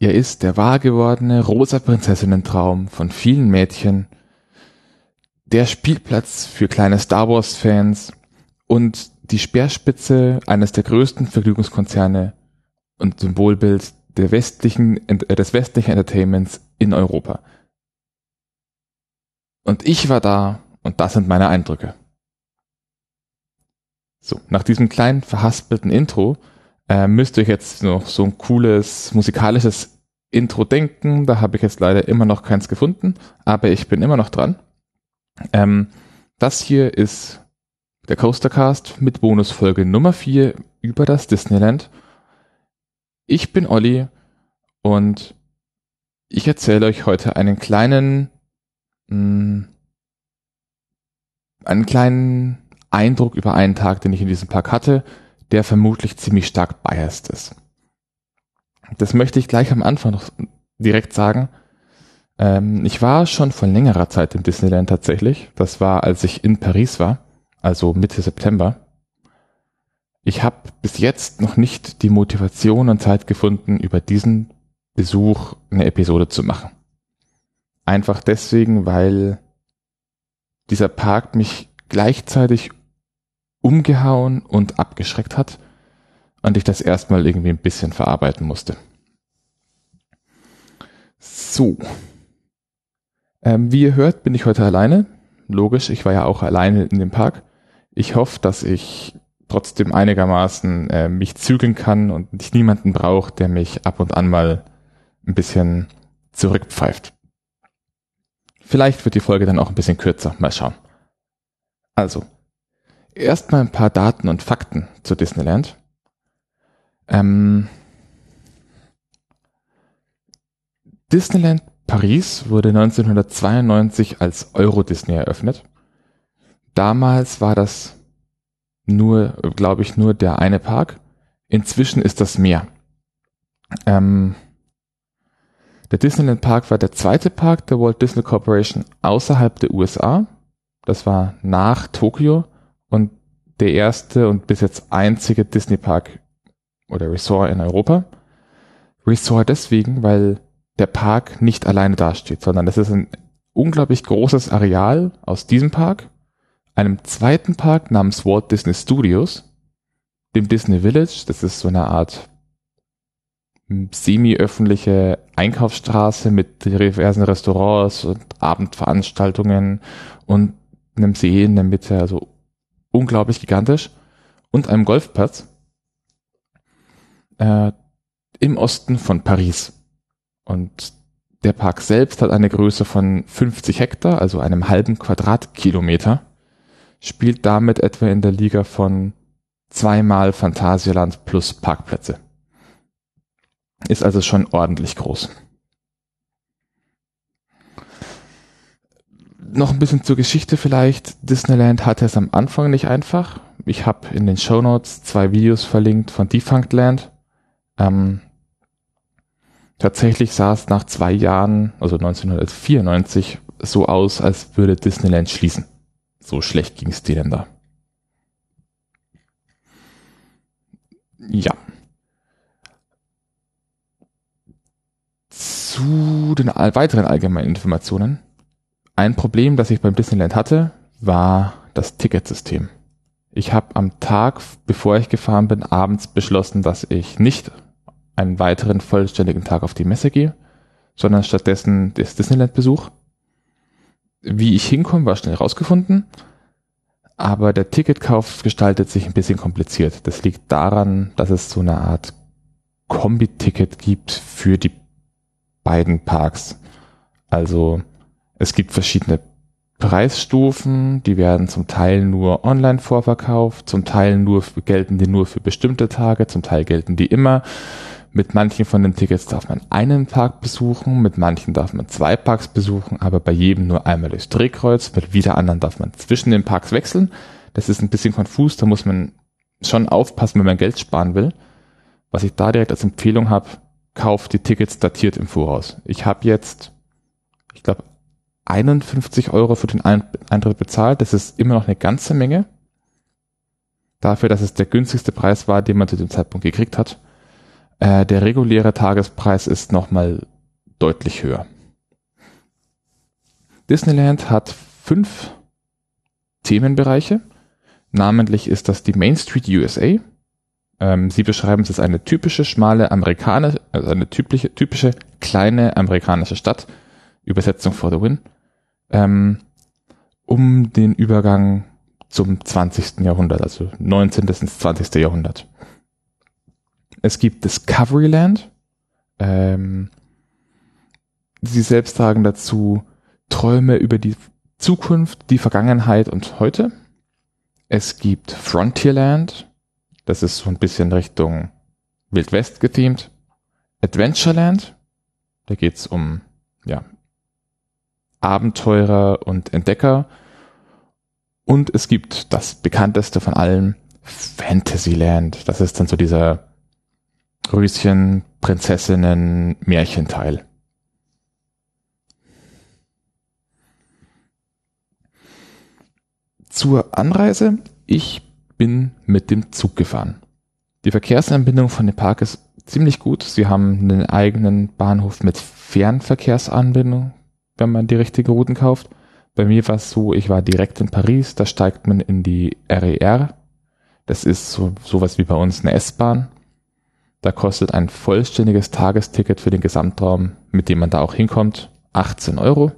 Er ist der wahr gewordene rosa Prinzessinnentraum von vielen Mädchen, der Spielplatz für kleine Star Wars Fans und die Speerspitze eines der größten Vergnügungskonzerne und Symbolbild der westlichen, äh, des westlichen Entertainments in Europa. Und ich war da und das sind meine Eindrücke. So, nach diesem kleinen verhaspelten Intro äh, müsst ihr jetzt noch so ein cooles musikalisches Intro denken. Da habe ich jetzt leider immer noch keins gefunden, aber ich bin immer noch dran. Ähm, das hier ist der Coastercast mit Bonusfolge Nummer 4 über das Disneyland. Ich bin Olli und ich erzähle euch heute einen kleinen, mh, hm, einen kleinen Eindruck über einen Tag, den ich in diesem Park hatte, der vermutlich ziemlich stark biased ist. Das möchte ich gleich am Anfang noch direkt sagen. Ähm, ich war schon vor längerer Zeit im Disneyland tatsächlich. Das war, als ich in Paris war, also Mitte September. Ich habe bis jetzt noch nicht die Motivation und Zeit gefunden, über diesen Besuch eine Episode zu machen. Einfach deswegen, weil dieser Park mich gleichzeitig umgehauen und abgeschreckt hat und ich das erstmal irgendwie ein bisschen verarbeiten musste. So. Ähm, wie ihr hört, bin ich heute alleine. Logisch, ich war ja auch alleine in dem Park. Ich hoffe, dass ich trotzdem einigermaßen äh, mich zügeln kann und ich niemanden brauche, der mich ab und an mal ein bisschen zurückpfeift. Vielleicht wird die Folge dann auch ein bisschen kürzer. Mal schauen. Also, erstmal ein paar Daten und Fakten zu Disneyland. Ähm, Disneyland Paris wurde 1992 als Euro Disney eröffnet. Damals war das nur, glaube ich, nur der eine Park. Inzwischen ist das mehr. Ähm, der Disneyland Park war der zweite Park der Walt Disney Corporation außerhalb der USA. Das war nach Tokio und der erste und bis jetzt einzige Disney Park oder Resort in Europa. Resort deswegen, weil der Park nicht alleine dasteht, sondern das ist ein unglaublich großes Areal aus diesem Park, einem zweiten Park namens Walt Disney Studios, dem Disney Village, das ist so eine Art semi-öffentliche Einkaufsstraße mit diversen Restaurants und Abendveranstaltungen und einem See in der Mitte, also unglaublich gigantisch, und einem Golfplatz äh, im Osten von Paris. Und der Park selbst hat eine Größe von 50 Hektar, also einem halben Quadratkilometer, spielt damit etwa in der Liga von zweimal Phantasialand plus Parkplätze. Ist also schon ordentlich groß. Noch ein bisschen zur Geschichte vielleicht. Disneyland hatte es am Anfang nicht einfach. Ich habe in den Show Notes zwei Videos verlinkt von Defunct Land. Ähm, tatsächlich sah es nach zwei Jahren, also 1994, so aus, als würde Disneyland schließen. So schlecht ging es denen da. Ja. Zu den weiteren allgemeinen Informationen. Ein Problem, das ich beim Disneyland hatte, war das Ticketsystem. Ich habe am Tag, bevor ich gefahren bin, abends beschlossen, dass ich nicht einen weiteren vollständigen Tag auf die Messe gehe, sondern stattdessen das Disneyland-Besuch. Wie ich hinkomme, war schnell rausgefunden, aber der Ticketkauf gestaltet sich ein bisschen kompliziert. Das liegt daran, dass es so eine Art Kombi-Ticket gibt für die beiden Parks. Also es gibt verschiedene Preisstufen, die werden zum Teil nur online vorverkauft, zum Teil nur gelten die nur für bestimmte Tage, zum Teil gelten die immer. Mit manchen von den Tickets darf man einen Park besuchen, mit manchen darf man zwei Parks besuchen, aber bei jedem nur einmal durchs Drehkreuz, mit wieder anderen darf man zwischen den Parks wechseln. Das ist ein bisschen konfus, da muss man schon aufpassen, wenn man Geld sparen will. Was ich da direkt als Empfehlung habe, kauft die Tickets datiert im Voraus. Ich habe jetzt, ich glaube, 51 Euro für den Eintritt bezahlt. Das ist immer noch eine ganze Menge. Dafür, dass es der günstigste Preis war, den man zu dem Zeitpunkt gekriegt hat. Äh, der reguläre Tagespreis ist nochmal deutlich höher. Disneyland hat fünf Themenbereiche. Namentlich ist das die Main Street USA. Ähm, sie beschreiben es als eine typische schmale amerikanische, also eine typische, typische kleine amerikanische Stadt. Übersetzung for the win. Ähm, um den Übergang zum 20. Jahrhundert, also 19. ins 20. Jahrhundert. Es gibt Discoveryland. Ähm, sie selbst sagen dazu Träume über die Zukunft, die Vergangenheit und heute. Es gibt Frontierland. Das ist so ein bisschen Richtung Wild West gethemt. Adventureland. Da geht's um ja, Abenteurer und Entdecker. Und es gibt das bekannteste von allen, Fantasyland. Das ist dann so dieser Röschen, Prinzessinnen, Märchenteil. Zur Anreise. Ich bin mit dem Zug gefahren. Die Verkehrsanbindung von dem Park ist ziemlich gut. Sie haben einen eigenen Bahnhof mit Fernverkehrsanbindung, wenn man die richtigen Routen kauft. Bei mir war es so, ich war direkt in Paris, da steigt man in die RER. E das ist so sowas wie bei uns eine S-Bahn. Da kostet ein vollständiges Tagesticket für den Gesamtraum, mit dem man da auch hinkommt, 18 Euro.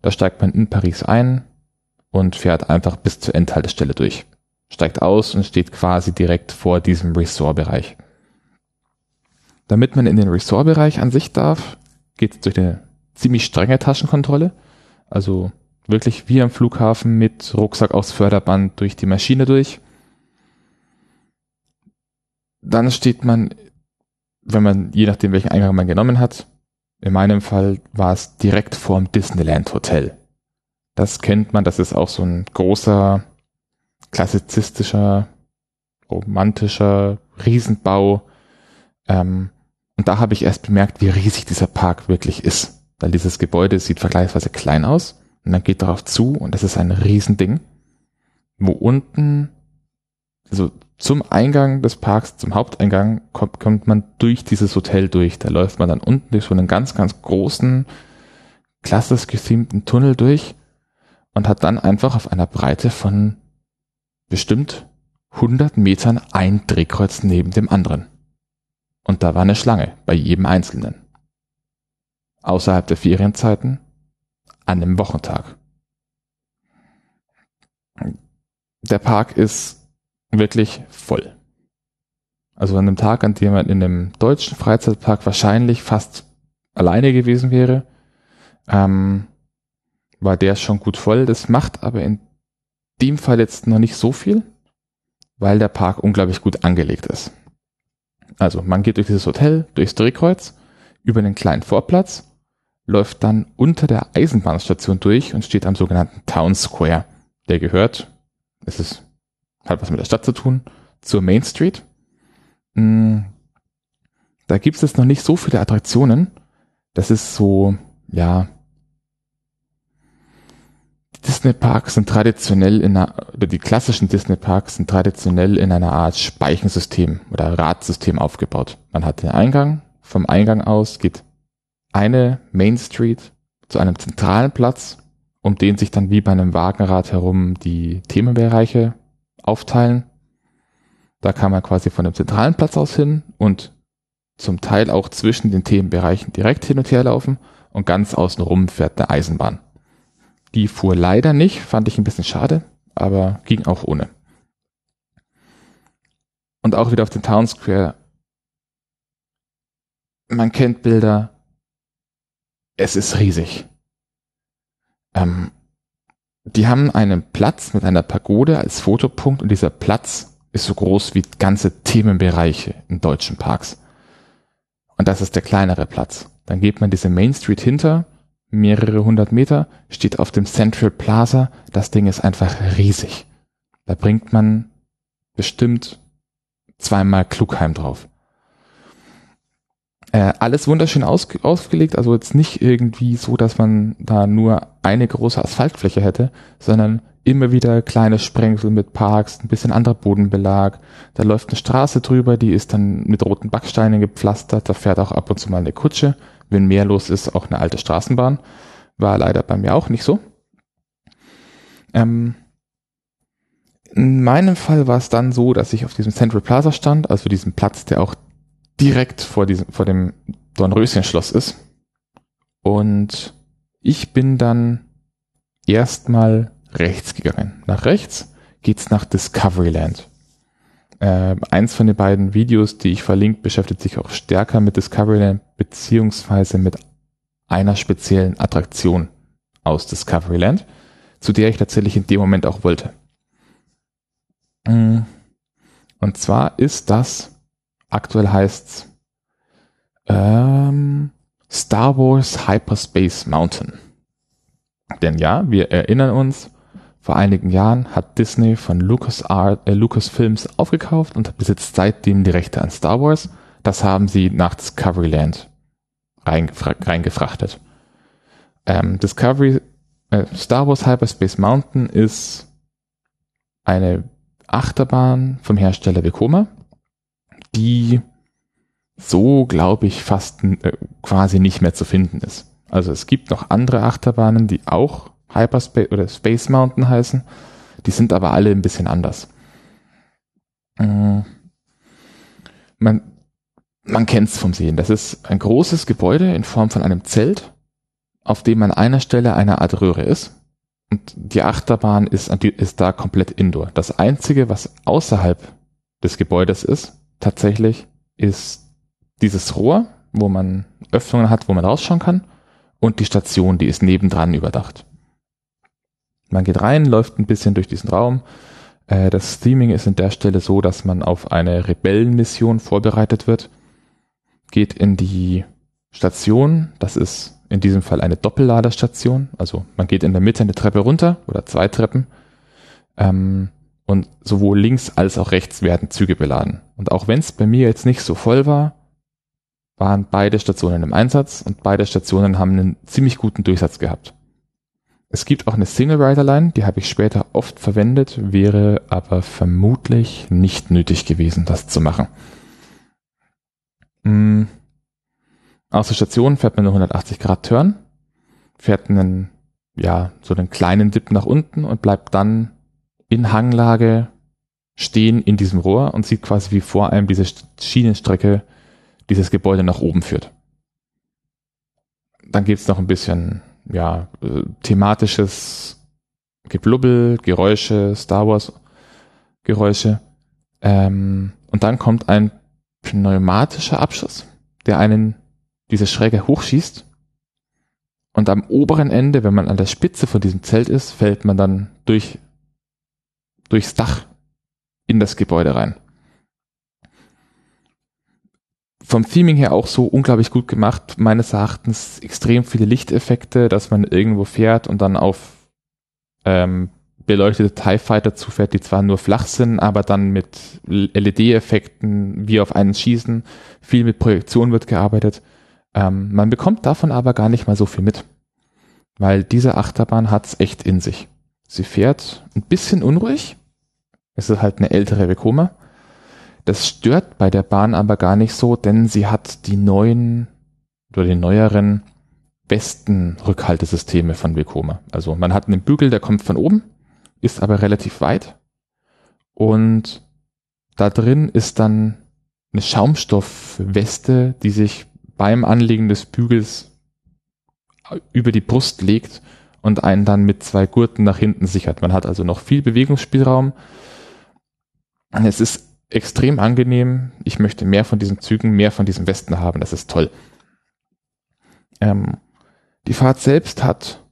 Da steigt man in Paris ein und fährt einfach bis zur Endhaltestelle durch. Steigt aus und steht quasi direkt vor diesem Resort-Bereich. Damit man in den Resort-Bereich an sich darf, geht es durch eine ziemlich strenge Taschenkontrolle. Also wirklich wie am Flughafen mit Rucksack aufs Förderband durch die Maschine durch. Dann steht man, wenn man, je nachdem welchen Eingang man genommen hat, in meinem Fall war es direkt vorm Disneyland Hotel. Das kennt man, das ist auch so ein großer, klassizistischer, romantischer Riesenbau. Ähm, und da habe ich erst bemerkt, wie riesig dieser Park wirklich ist. Weil dieses Gebäude sieht vergleichsweise klein aus und dann geht darauf zu und das ist ein Riesending, wo unten, also zum Eingang des Parks, zum Haupteingang, kommt, kommt man durch dieses Hotel durch. Da läuft man dann unten durch so einen ganz, ganz großen, klassisch gethemten Tunnel durch und hat dann einfach auf einer Breite von bestimmt 100 Metern ein Drehkreuz neben dem anderen. Und da war eine Schlange bei jedem Einzelnen. Außerhalb der Ferienzeiten an einem Wochentag. Der Park ist wirklich voll. Also an einem Tag, an dem man in einem deutschen Freizeitpark wahrscheinlich fast alleine gewesen wäre, ähm, war der schon gut voll. Das macht aber in dem Fall jetzt noch nicht so viel, weil der Park unglaublich gut angelegt ist. Also man geht durch dieses Hotel, durchs Drehkreuz, über einen kleinen Vorplatz, läuft dann unter der Eisenbahnstation durch und steht am sogenannten Town Square. Der gehört, es ist, hat was mit der Stadt zu tun, zur Main Street. Hm, da gibt es noch nicht so viele Attraktionen. Das ist so, ja, Disney-Parks sind traditionell in einer, oder die klassischen Disney-Parks sind traditionell in einer Art Speichensystem oder Radsystem aufgebaut. Man hat den Eingang, vom Eingang aus geht eine Main Street zu einem zentralen Platz, um den sich dann wie bei einem Wagenrad herum die Themenbereiche aufteilen. Da kann man quasi von dem zentralen Platz aus hin und zum Teil auch zwischen den Themenbereichen direkt hin und her laufen und ganz außenrum fährt eine Eisenbahn. Die fuhr leider nicht, fand ich ein bisschen schade, aber ging auch ohne. Und auch wieder auf dem Town Square. Man kennt Bilder. Es ist riesig. Ähm, die haben einen Platz mit einer Pagode als Fotopunkt und dieser Platz ist so groß wie ganze Themenbereiche in deutschen Parks. Und das ist der kleinere Platz. Dann geht man diese Main Street hinter mehrere hundert Meter, steht auf dem Central Plaza. Das Ding ist einfach riesig. Da bringt man bestimmt zweimal Klugheim drauf. Äh, alles wunderschön aus, ausgelegt, also jetzt nicht irgendwie so, dass man da nur eine große Asphaltfläche hätte, sondern immer wieder kleine Sprengsel mit Parks, ein bisschen anderer Bodenbelag. Da läuft eine Straße drüber, die ist dann mit roten Backsteinen gepflastert. Da fährt auch ab und zu mal eine Kutsche. Wenn mehr los ist, auch eine alte Straßenbahn. War leider bei mir auch nicht so. Ähm, in meinem Fall war es dann so, dass ich auf diesem Central Plaza stand, also diesem Platz, der auch direkt vor diesem, vor dem Dornröschen-Schloss ist. Und ich bin dann erstmal rechts gegangen. Nach rechts geht's nach Discoveryland. Äh, eins von den beiden Videos, die ich verlinke, beschäftigt sich auch stärker mit Discoveryland beziehungsweise mit einer speziellen Attraktion aus Discoveryland, zu der ich tatsächlich in dem Moment auch wollte. Mm. Und zwar ist das, aktuell heißt's ähm, Star Wars Hyperspace Mountain. Denn ja, wir erinnern uns, vor einigen Jahren hat Disney von Lucas Art, äh, Lucasfilms aufgekauft und besitzt seitdem die Rechte an Star Wars. Das haben sie nach Discoveryland reingefrachtet. Ähm, Discovery, äh, Star Wars Hyperspace Mountain ist eine Achterbahn vom Hersteller Vekoma, die so, glaube ich, fast äh, quasi nicht mehr zu finden ist. Also es gibt noch andere Achterbahnen, die auch Hyperspace oder Space Mountain heißen. Die sind aber alle ein bisschen anders. Äh, man, man kennt es vom Sehen. Das ist ein großes Gebäude in Form von einem Zelt, auf dem an einer Stelle eine Art Röhre ist. Und die Achterbahn ist, ist da komplett indoor. Das Einzige, was außerhalb des Gebäudes ist, tatsächlich, ist dieses Rohr, wo man Öffnungen hat, wo man rausschauen kann, und die Station, die ist nebendran überdacht. Man geht rein, läuft ein bisschen durch diesen Raum. Äh, das Theming ist an der Stelle so, dass man auf eine Rebellenmission vorbereitet wird, geht in die Station, das ist in diesem Fall eine Doppelladerstation, also man geht in der Mitte eine Treppe runter oder zwei Treppen ähm, und sowohl links als auch rechts werden Züge beladen. Und auch wenn es bei mir jetzt nicht so voll war, waren beide Stationen im Einsatz und beide Stationen haben einen ziemlich guten Durchsatz gehabt. Es gibt auch eine Single-Rider-Line, die habe ich später oft verwendet, wäre aber vermutlich nicht nötig gewesen, das zu machen. Mhm. Aus der Station fährt man eine 180 Grad Turn, fährt einen, ja, so einen kleinen Dip nach unten und bleibt dann in Hanglage stehen in diesem Rohr und sieht quasi wie vor einem diese Schienenstrecke dieses Gebäude nach oben führt. Dann gibt's noch ein bisschen ja, äh, thematisches Geblubbel, Geräusche, Star Wars Geräusche. Ähm, und dann kommt ein pneumatischer Abschuss, der einen diese Schräge hochschießt. Und am oberen Ende, wenn man an der Spitze von diesem Zelt ist, fällt man dann durch, durchs Dach in das Gebäude rein vom Theming her auch so unglaublich gut gemacht. Meines Erachtens extrem viele Lichteffekte, dass man irgendwo fährt und dann auf ähm, beleuchtete TIE Fighter zufährt, die zwar nur flach sind, aber dann mit LED-Effekten wie auf einen schießen. Viel mit Projektion wird gearbeitet. Ähm, man bekommt davon aber gar nicht mal so viel mit. Weil diese Achterbahn hat's echt in sich. Sie fährt ein bisschen unruhig. Es ist halt eine ältere Vekoma das stört bei der Bahn aber gar nicht so, denn sie hat die neuen oder die neueren besten Rückhaltesysteme von Vekoma. Also man hat einen Bügel, der kommt von oben, ist aber relativ weit und da drin ist dann eine Schaumstoffweste, die sich beim Anlegen des Bügels über die Brust legt und einen dann mit zwei Gurten nach hinten sichert. Man hat also noch viel Bewegungsspielraum. Es ist extrem angenehm. Ich möchte mehr von diesen Zügen, mehr von diesen Westen haben. Das ist toll. Ähm, die Fahrt selbst hat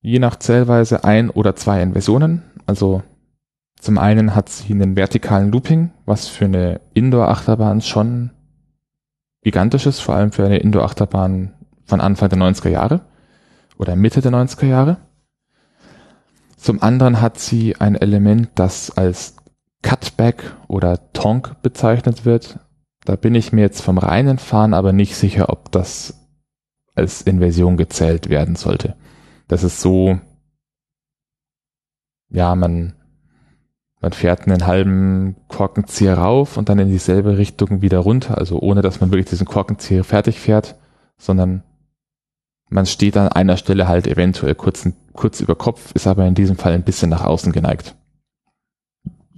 je nach Zählweise ein oder zwei Inversionen. Also zum einen hat sie einen vertikalen Looping, was für eine Indoor-Achterbahn schon gigantisch ist, vor allem für eine Indoor-Achterbahn von Anfang der 90er Jahre oder Mitte der 90er Jahre. Zum anderen hat sie ein Element, das als Cutback oder Tonk bezeichnet wird. Da bin ich mir jetzt vom reinen Fahren aber nicht sicher, ob das als Inversion gezählt werden sollte. Das ist so, ja, man, man fährt einen halben Korkenzieher rauf und dann in dieselbe Richtung wieder runter, also ohne dass man wirklich diesen Korkenzieher fertig fährt, sondern man steht an einer Stelle halt eventuell kurz, kurz über Kopf, ist aber in diesem Fall ein bisschen nach außen geneigt.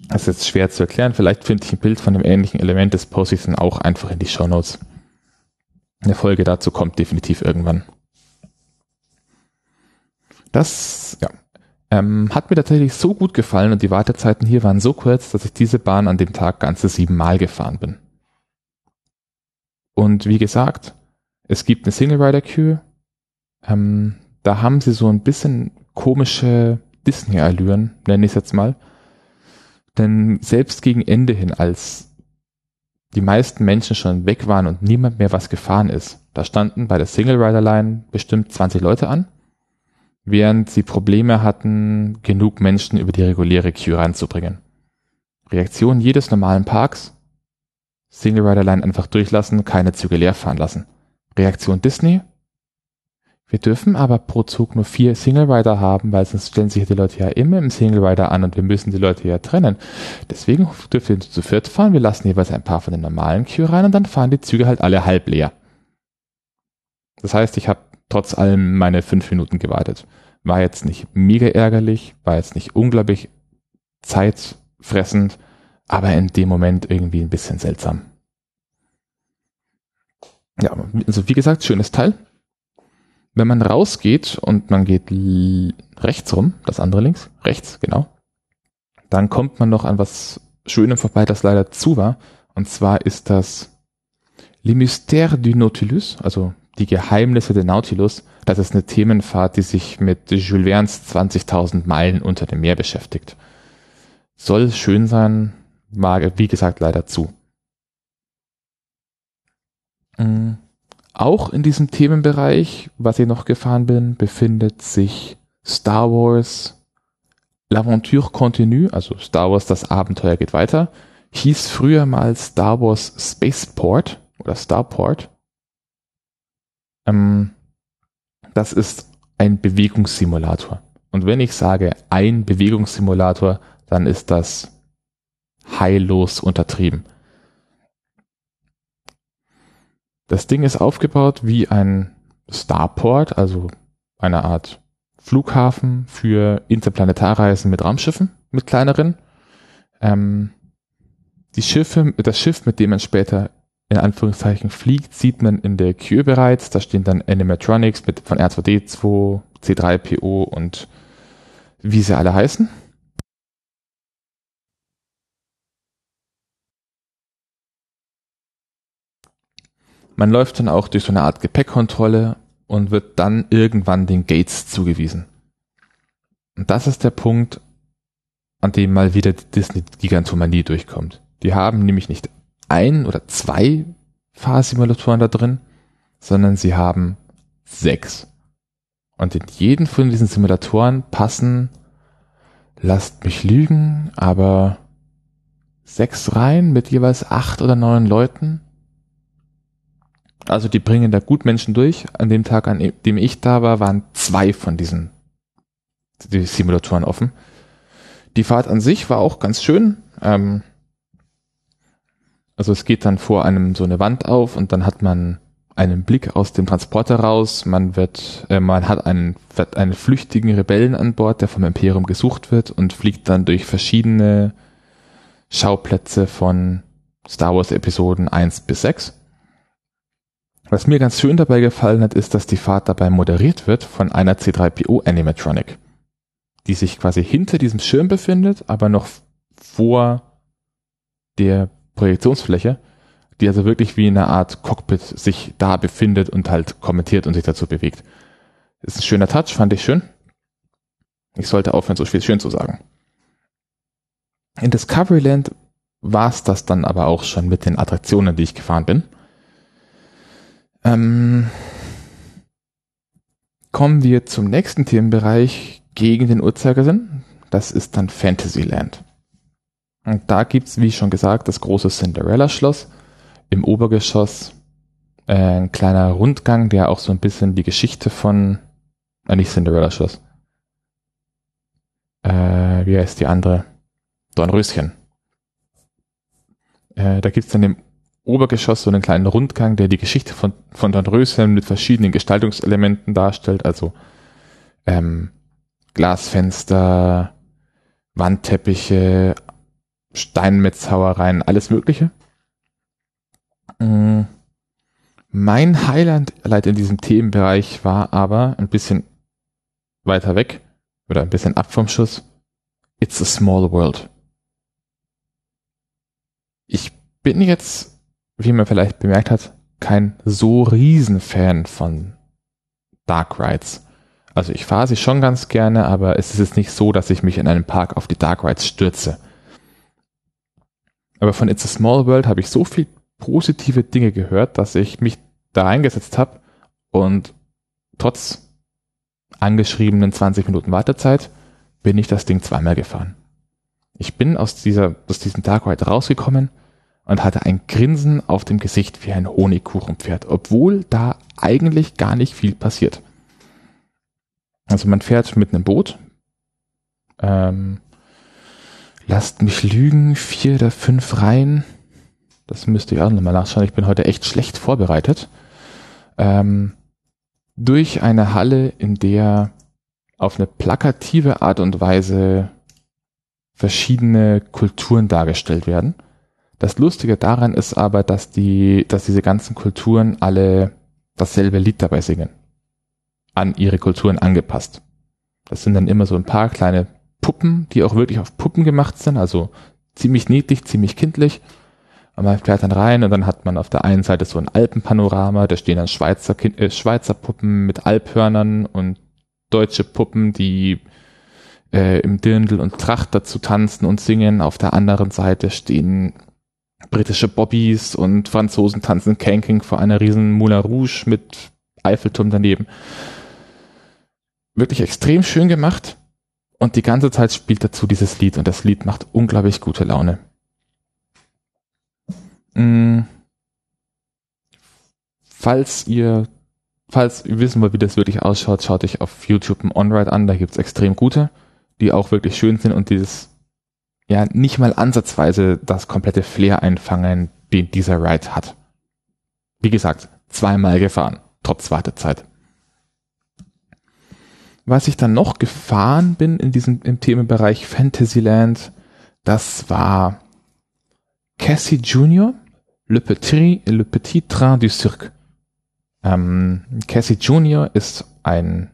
Das ist jetzt schwer zu erklären. Vielleicht finde ich ein Bild von einem ähnlichen Element des poste ich dann auch einfach in die Show Notes. Eine Folge dazu kommt definitiv irgendwann. Das, ja, ähm, hat mir tatsächlich so gut gefallen und die Wartezeiten hier waren so kurz, dass ich diese Bahn an dem Tag ganze sieben Mal gefahren bin. Und wie gesagt, es gibt eine Single Rider Queue. Ähm, da haben sie so ein bisschen komische Disney-Allüren, nenne ich es jetzt mal. Denn selbst gegen Ende hin, als die meisten Menschen schon weg waren und niemand mehr was gefahren ist, da standen bei der Single Rider Line bestimmt 20 Leute an während sie Probleme hatten, genug Menschen über die reguläre Queue ranzubringen. Reaktion jedes normalen Parks, Single Rider Line einfach durchlassen, keine Züge leer fahren lassen. Reaktion Disney, wir dürfen aber pro Zug nur vier Single Rider haben, weil sonst stellen sich die Leute ja immer im Single Rider an und wir müssen die Leute ja trennen. Deswegen dürfen wir zu viert fahren, wir lassen jeweils ein paar von den normalen Queue rein und dann fahren die Züge halt alle halb leer. Das heißt, ich habe trotz allem meine fünf Minuten gewartet. War jetzt nicht mega ärgerlich, war jetzt nicht unglaublich zeitfressend, aber in dem Moment irgendwie ein bisschen seltsam. Ja, also wie gesagt, schönes Teil. Wenn man rausgeht und man geht rechts rum, das andere links, rechts, genau, dann kommt man noch an was Schönem vorbei, das leider zu war. Und zwar ist das Les Mystères du Nautilus, also die Geheimnisse der Nautilus, das ist eine Themenfahrt, die sich mit Jules Verne's 20.000 Meilen unter dem Meer beschäftigt. Soll schön sein, mag, wie gesagt, leider zu. Mhm. Auch in diesem Themenbereich, was ich noch gefahren bin, befindet sich Star Wars L'Aventure Continue, also Star Wars Das Abenteuer geht weiter, hieß früher mal Star Wars Spaceport oder Starport ähm, das ist ein Bewegungssimulator. Und wenn ich sage ein Bewegungssimulator, dann ist das heillos untertrieben. Das Ding ist aufgebaut wie ein Starport, also eine Art Flughafen für Interplanetarreisen mit Raumschiffen, mit kleineren. Ähm, die Schiffe, das Schiff, mit dem man später in Anführungszeichen fliegt, sieht man in der Queue bereits. Da stehen dann Animatronics mit von R2D2, C3PO und wie sie alle heißen. Man läuft dann auch durch so eine Art Gepäckkontrolle und wird dann irgendwann den Gates zugewiesen. Und das ist der Punkt, an dem mal wieder die Disney-Gigantomanie durchkommt. Die haben nämlich nicht ein oder zwei Fahrsimulatoren da drin, sondern sie haben sechs. Und in jeden von diesen Simulatoren passen, lasst mich lügen, aber sechs Reihen mit jeweils acht oder neun Leuten. Also die bringen da gut Menschen durch. An dem Tag, an dem ich da war, waren zwei von diesen die Simulatoren offen. Die Fahrt an sich war auch ganz schön. Ähm, also es geht dann vor einem so eine Wand auf und dann hat man einen Blick aus dem Transporter raus. Man wird, äh, man hat einen, einen flüchtigen Rebellen an Bord, der vom Imperium gesucht wird und fliegt dann durch verschiedene Schauplätze von Star Wars Episoden 1 bis 6. Was mir ganz schön dabei gefallen hat, ist, dass die Fahrt dabei moderiert wird von einer C3PO Animatronic, die sich quasi hinter diesem Schirm befindet, aber noch vor der Projektionsfläche, die also wirklich wie eine Art Cockpit sich da befindet und halt kommentiert und sich dazu bewegt. Ist ein schöner Touch, fand ich schön. Ich sollte aufhören, so viel schön zu sagen. In Discoveryland war es das dann aber auch schon mit den Attraktionen, die ich gefahren bin. Ähm, kommen wir zum nächsten Themenbereich gegen den Uhrzeigersinn. Das ist dann Fantasyland. Und da gibt's, wie schon gesagt, das große Cinderella-Schloss. Im Obergeschoss äh, ein kleiner Rundgang, der auch so ein bisschen die Geschichte von, äh, nicht Cinderella-Schloss, äh, wie heißt die andere? Dornröschen. Äh, da gibt's dann im Obergeschoss so einen kleinen Rundgang, der die Geschichte von, von Dornröschen mit verschiedenen Gestaltungselementen darstellt, also ähm, Glasfenster, Wandteppiche, Steinmetzhauereien, alles Mögliche. Mm. Mein Highlight in diesem Themenbereich war aber ein bisschen weiter weg oder ein bisschen ab vom Schuss. It's a small world. Ich bin jetzt, wie man vielleicht bemerkt hat, kein so riesen Fan von Dark Rides. Also ich fahre sie schon ganz gerne, aber es ist jetzt nicht so, dass ich mich in einem Park auf die Dark Rides stürze. Aber von It's a Small World habe ich so viel positive Dinge gehört, dass ich mich da reingesetzt habe und trotz angeschriebenen 20 Minuten Wartezeit bin ich das Ding zweimal gefahren. Ich bin aus dieser, aus diesem Dark Ride rausgekommen und hatte ein Grinsen auf dem Gesicht wie ein Honigkuchenpferd, obwohl da eigentlich gar nicht viel passiert. Also man fährt mit einem Boot. Ähm, lasst mich lügen, vier oder fünf Reihen. Das müsste ich auch nochmal nachschauen. Ich bin heute echt schlecht vorbereitet. Ähm, durch eine Halle, in der auf eine plakative Art und Weise verschiedene Kulturen dargestellt werden. Das Lustige daran ist aber, dass die, dass diese ganzen Kulturen alle dasselbe Lied dabei singen an ihre Kulturen angepasst. Das sind dann immer so ein paar kleine Puppen, die auch wirklich auf Puppen gemacht sind, also ziemlich niedlich, ziemlich kindlich. Und man fährt dann rein und dann hat man auf der einen Seite so ein Alpenpanorama, da stehen dann Schweizer, äh, Schweizer Puppen mit Alphörnern und deutsche Puppen, die äh, im Dirndl und Tracht dazu tanzen und singen. Auf der anderen Seite stehen britische Bobbys und Franzosen tanzen Canking vor einer riesen Moulin Rouge mit Eiffelturm daneben. Wirklich extrem schön gemacht. Und die ganze Zeit spielt dazu dieses Lied. Und das Lied macht unglaublich gute Laune. Hm. Falls ihr, falls ihr wissen wollt, wie das wirklich ausschaut, schaut euch auf YouTube ein On-Ride an, da gibt's extrem gute, die auch wirklich schön sind. Und dieses, ja, nicht mal ansatzweise das komplette Flair einfangen, den dieser Ride hat. Wie gesagt, zweimal gefahren, trotz Wartezeit. Was ich dann noch gefahren bin in diesem im Themenbereich Fantasyland, das war Cassie Junior, Le Petit, Le Petit Train du Cirque. Ähm, Cassie Junior ist ein,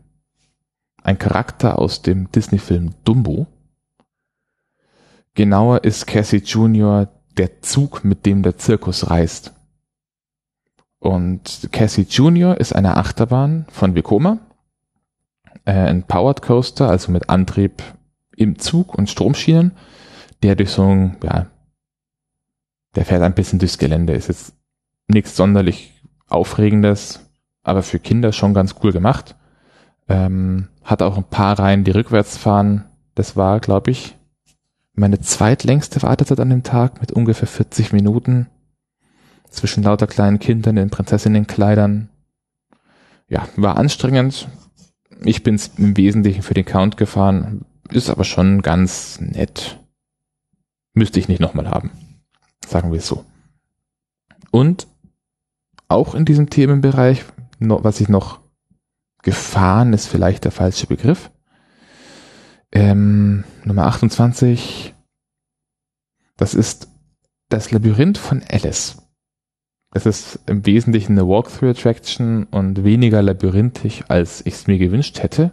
ein Charakter aus dem Disney-Film Dumbo. Genauer ist Cassie Junior der Zug, mit dem der Zirkus reist. Und Cassie Junior ist eine Achterbahn von Vekoma äh, ein Powered Coaster, also mit Antrieb im Zug und Stromschienen, der durch so ein, ja, der fährt ein bisschen durchs Gelände. Ist jetzt nichts sonderlich Aufregendes, aber für Kinder schon ganz cool gemacht. Ähm, hat auch ein paar Reihen, die rückwärts fahren. Das war, glaube ich, meine zweitlängste Wartezeit an dem Tag mit ungefähr 40 Minuten zwischen lauter kleinen Kindern in Prinzessinnenkleidern. Ja, war anstrengend, ich bin im Wesentlichen für den Count gefahren, ist aber schon ganz nett. Müsste ich nicht nochmal haben. Sagen wir es so. Und auch in diesem Themenbereich, was ich noch gefahren ist vielleicht der falsche Begriff. Ähm, Nummer 28. Das ist das Labyrinth von Alice. Es ist im Wesentlichen eine Walkthrough-Attraction und weniger labyrinthisch, als ich es mir gewünscht hätte.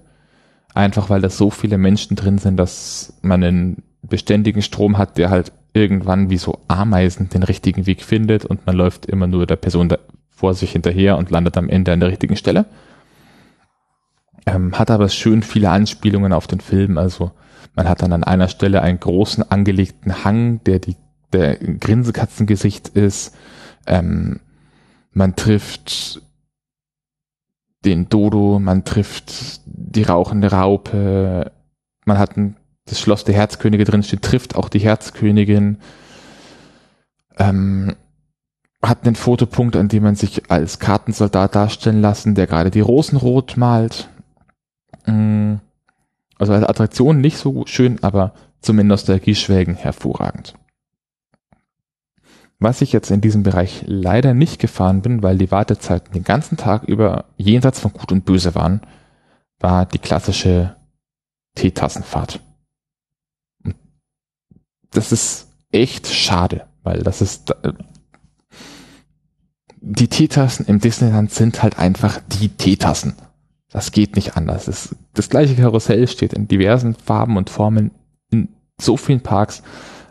Einfach weil da so viele Menschen drin sind, dass man einen beständigen Strom hat, der halt irgendwann wie so Ameisen den richtigen Weg findet und man läuft immer nur der Person da vor sich hinterher und landet am Ende an der richtigen Stelle. Ähm, hat aber schön viele Anspielungen auf den Film. Also man hat dann an einer Stelle einen großen angelegten Hang, der die der Grinsekatzengesicht ist ähm, man trifft den Dodo, man trifft die rauchende Raupe, man hat ein, das Schloss der Herzkönige drin steht, trifft auch die Herzkönigin, ähm, hat einen Fotopunkt, an dem man sich als Kartensoldat darstellen lassen, der gerade die Rosen rot malt. Mm, also als Attraktion nicht so schön, aber zum in Nostalgie schwelgen hervorragend. Was ich jetzt in diesem Bereich leider nicht gefahren bin, weil die Wartezeiten den ganzen Tag über jenseits von Gut und Böse waren, war die klassische Teetassenfahrt. Das ist echt schade, weil das ist äh, die Teetassen im Disneyland sind halt einfach die Teetassen. Das geht nicht anders. Das, das gleiche Karussell steht in diversen Farben und Formen in so vielen Parks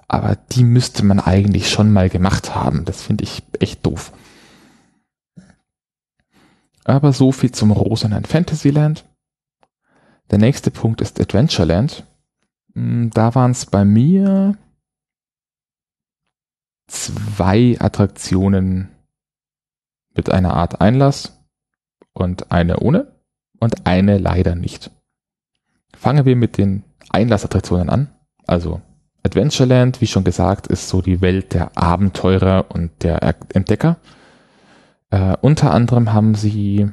aber die müsste man eigentlich schon mal gemacht haben. Das finde ich echt doof. Aber so viel zum Rosenheim Fantasyland. Der nächste Punkt ist Adventureland. Hm, da waren es bei mir zwei Attraktionen mit einer Art Einlass und eine ohne und eine leider nicht. Fangen wir mit den Einlassattraktionen an, also Adventureland, wie schon gesagt, ist so die Welt der Abenteurer und der Entdecker. Äh, unter anderem haben sie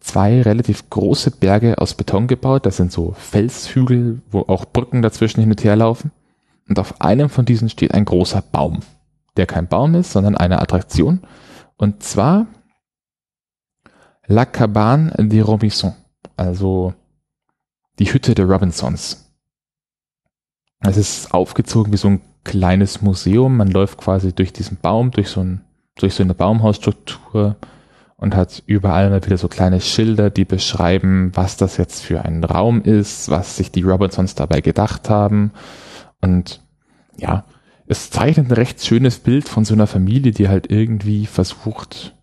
zwei relativ große Berge aus Beton gebaut. Das sind so Felshügel, wo auch Brücken dazwischen hin und her laufen. Und auf einem von diesen steht ein großer Baum, der kein Baum ist, sondern eine Attraktion. Und zwar La Cabane des Robinson, also die Hütte der Robinsons. Es ist aufgezogen wie so ein kleines Museum. Man läuft quasi durch diesen Baum, durch so, ein, durch so eine Baumhausstruktur und hat überall mal wieder so kleine Schilder, die beschreiben, was das jetzt für ein Raum ist, was sich die Robinsons dabei gedacht haben. Und ja, es zeichnet ein recht schönes Bild von so einer Familie, die halt irgendwie versucht,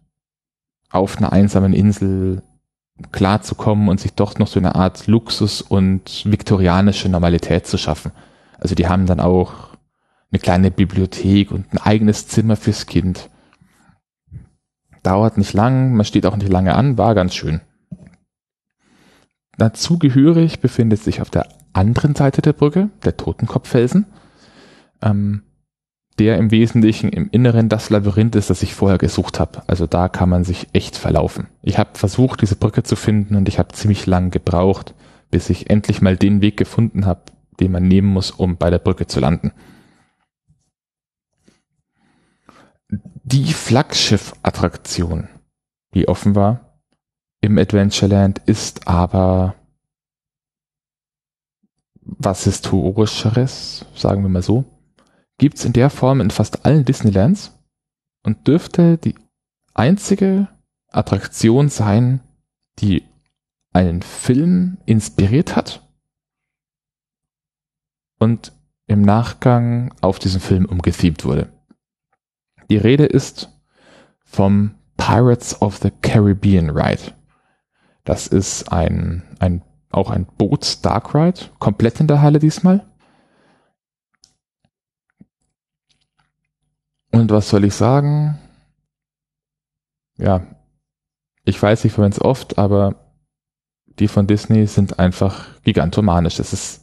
auf einer einsamen Insel klarzukommen und sich doch noch so eine Art Luxus und viktorianische Normalität zu schaffen. Also die haben dann auch eine kleine Bibliothek und ein eigenes Zimmer fürs Kind. Dauert nicht lang, man steht auch nicht lange an, war ganz schön. Dazu gehörig befindet sich auf der anderen Seite der Brücke der Totenkopffelsen, ähm, der im Wesentlichen im Inneren das Labyrinth ist, das ich vorher gesucht habe. Also da kann man sich echt verlaufen. Ich habe versucht, diese Brücke zu finden und ich habe ziemlich lang gebraucht, bis ich endlich mal den Weg gefunden habe, den man nehmen muss, um bei der Brücke zu landen. Die Flaggschiff-Attraktion, die offen war im Adventureland, ist aber was historischeres, sagen wir mal so. Gibt's in der Form in fast allen Disneylands und dürfte die einzige Attraktion sein, die einen Film inspiriert hat und im Nachgang auf diesen Film umgethemt wurde. Die Rede ist vom Pirates of the Caribbean Ride. Das ist ein, ein auch ein Boots Dark Ride, komplett in der Halle diesmal. Und was soll ich sagen? Ja, ich weiß, ich verwende es oft, aber die von Disney sind einfach gigantomanisch. Das ist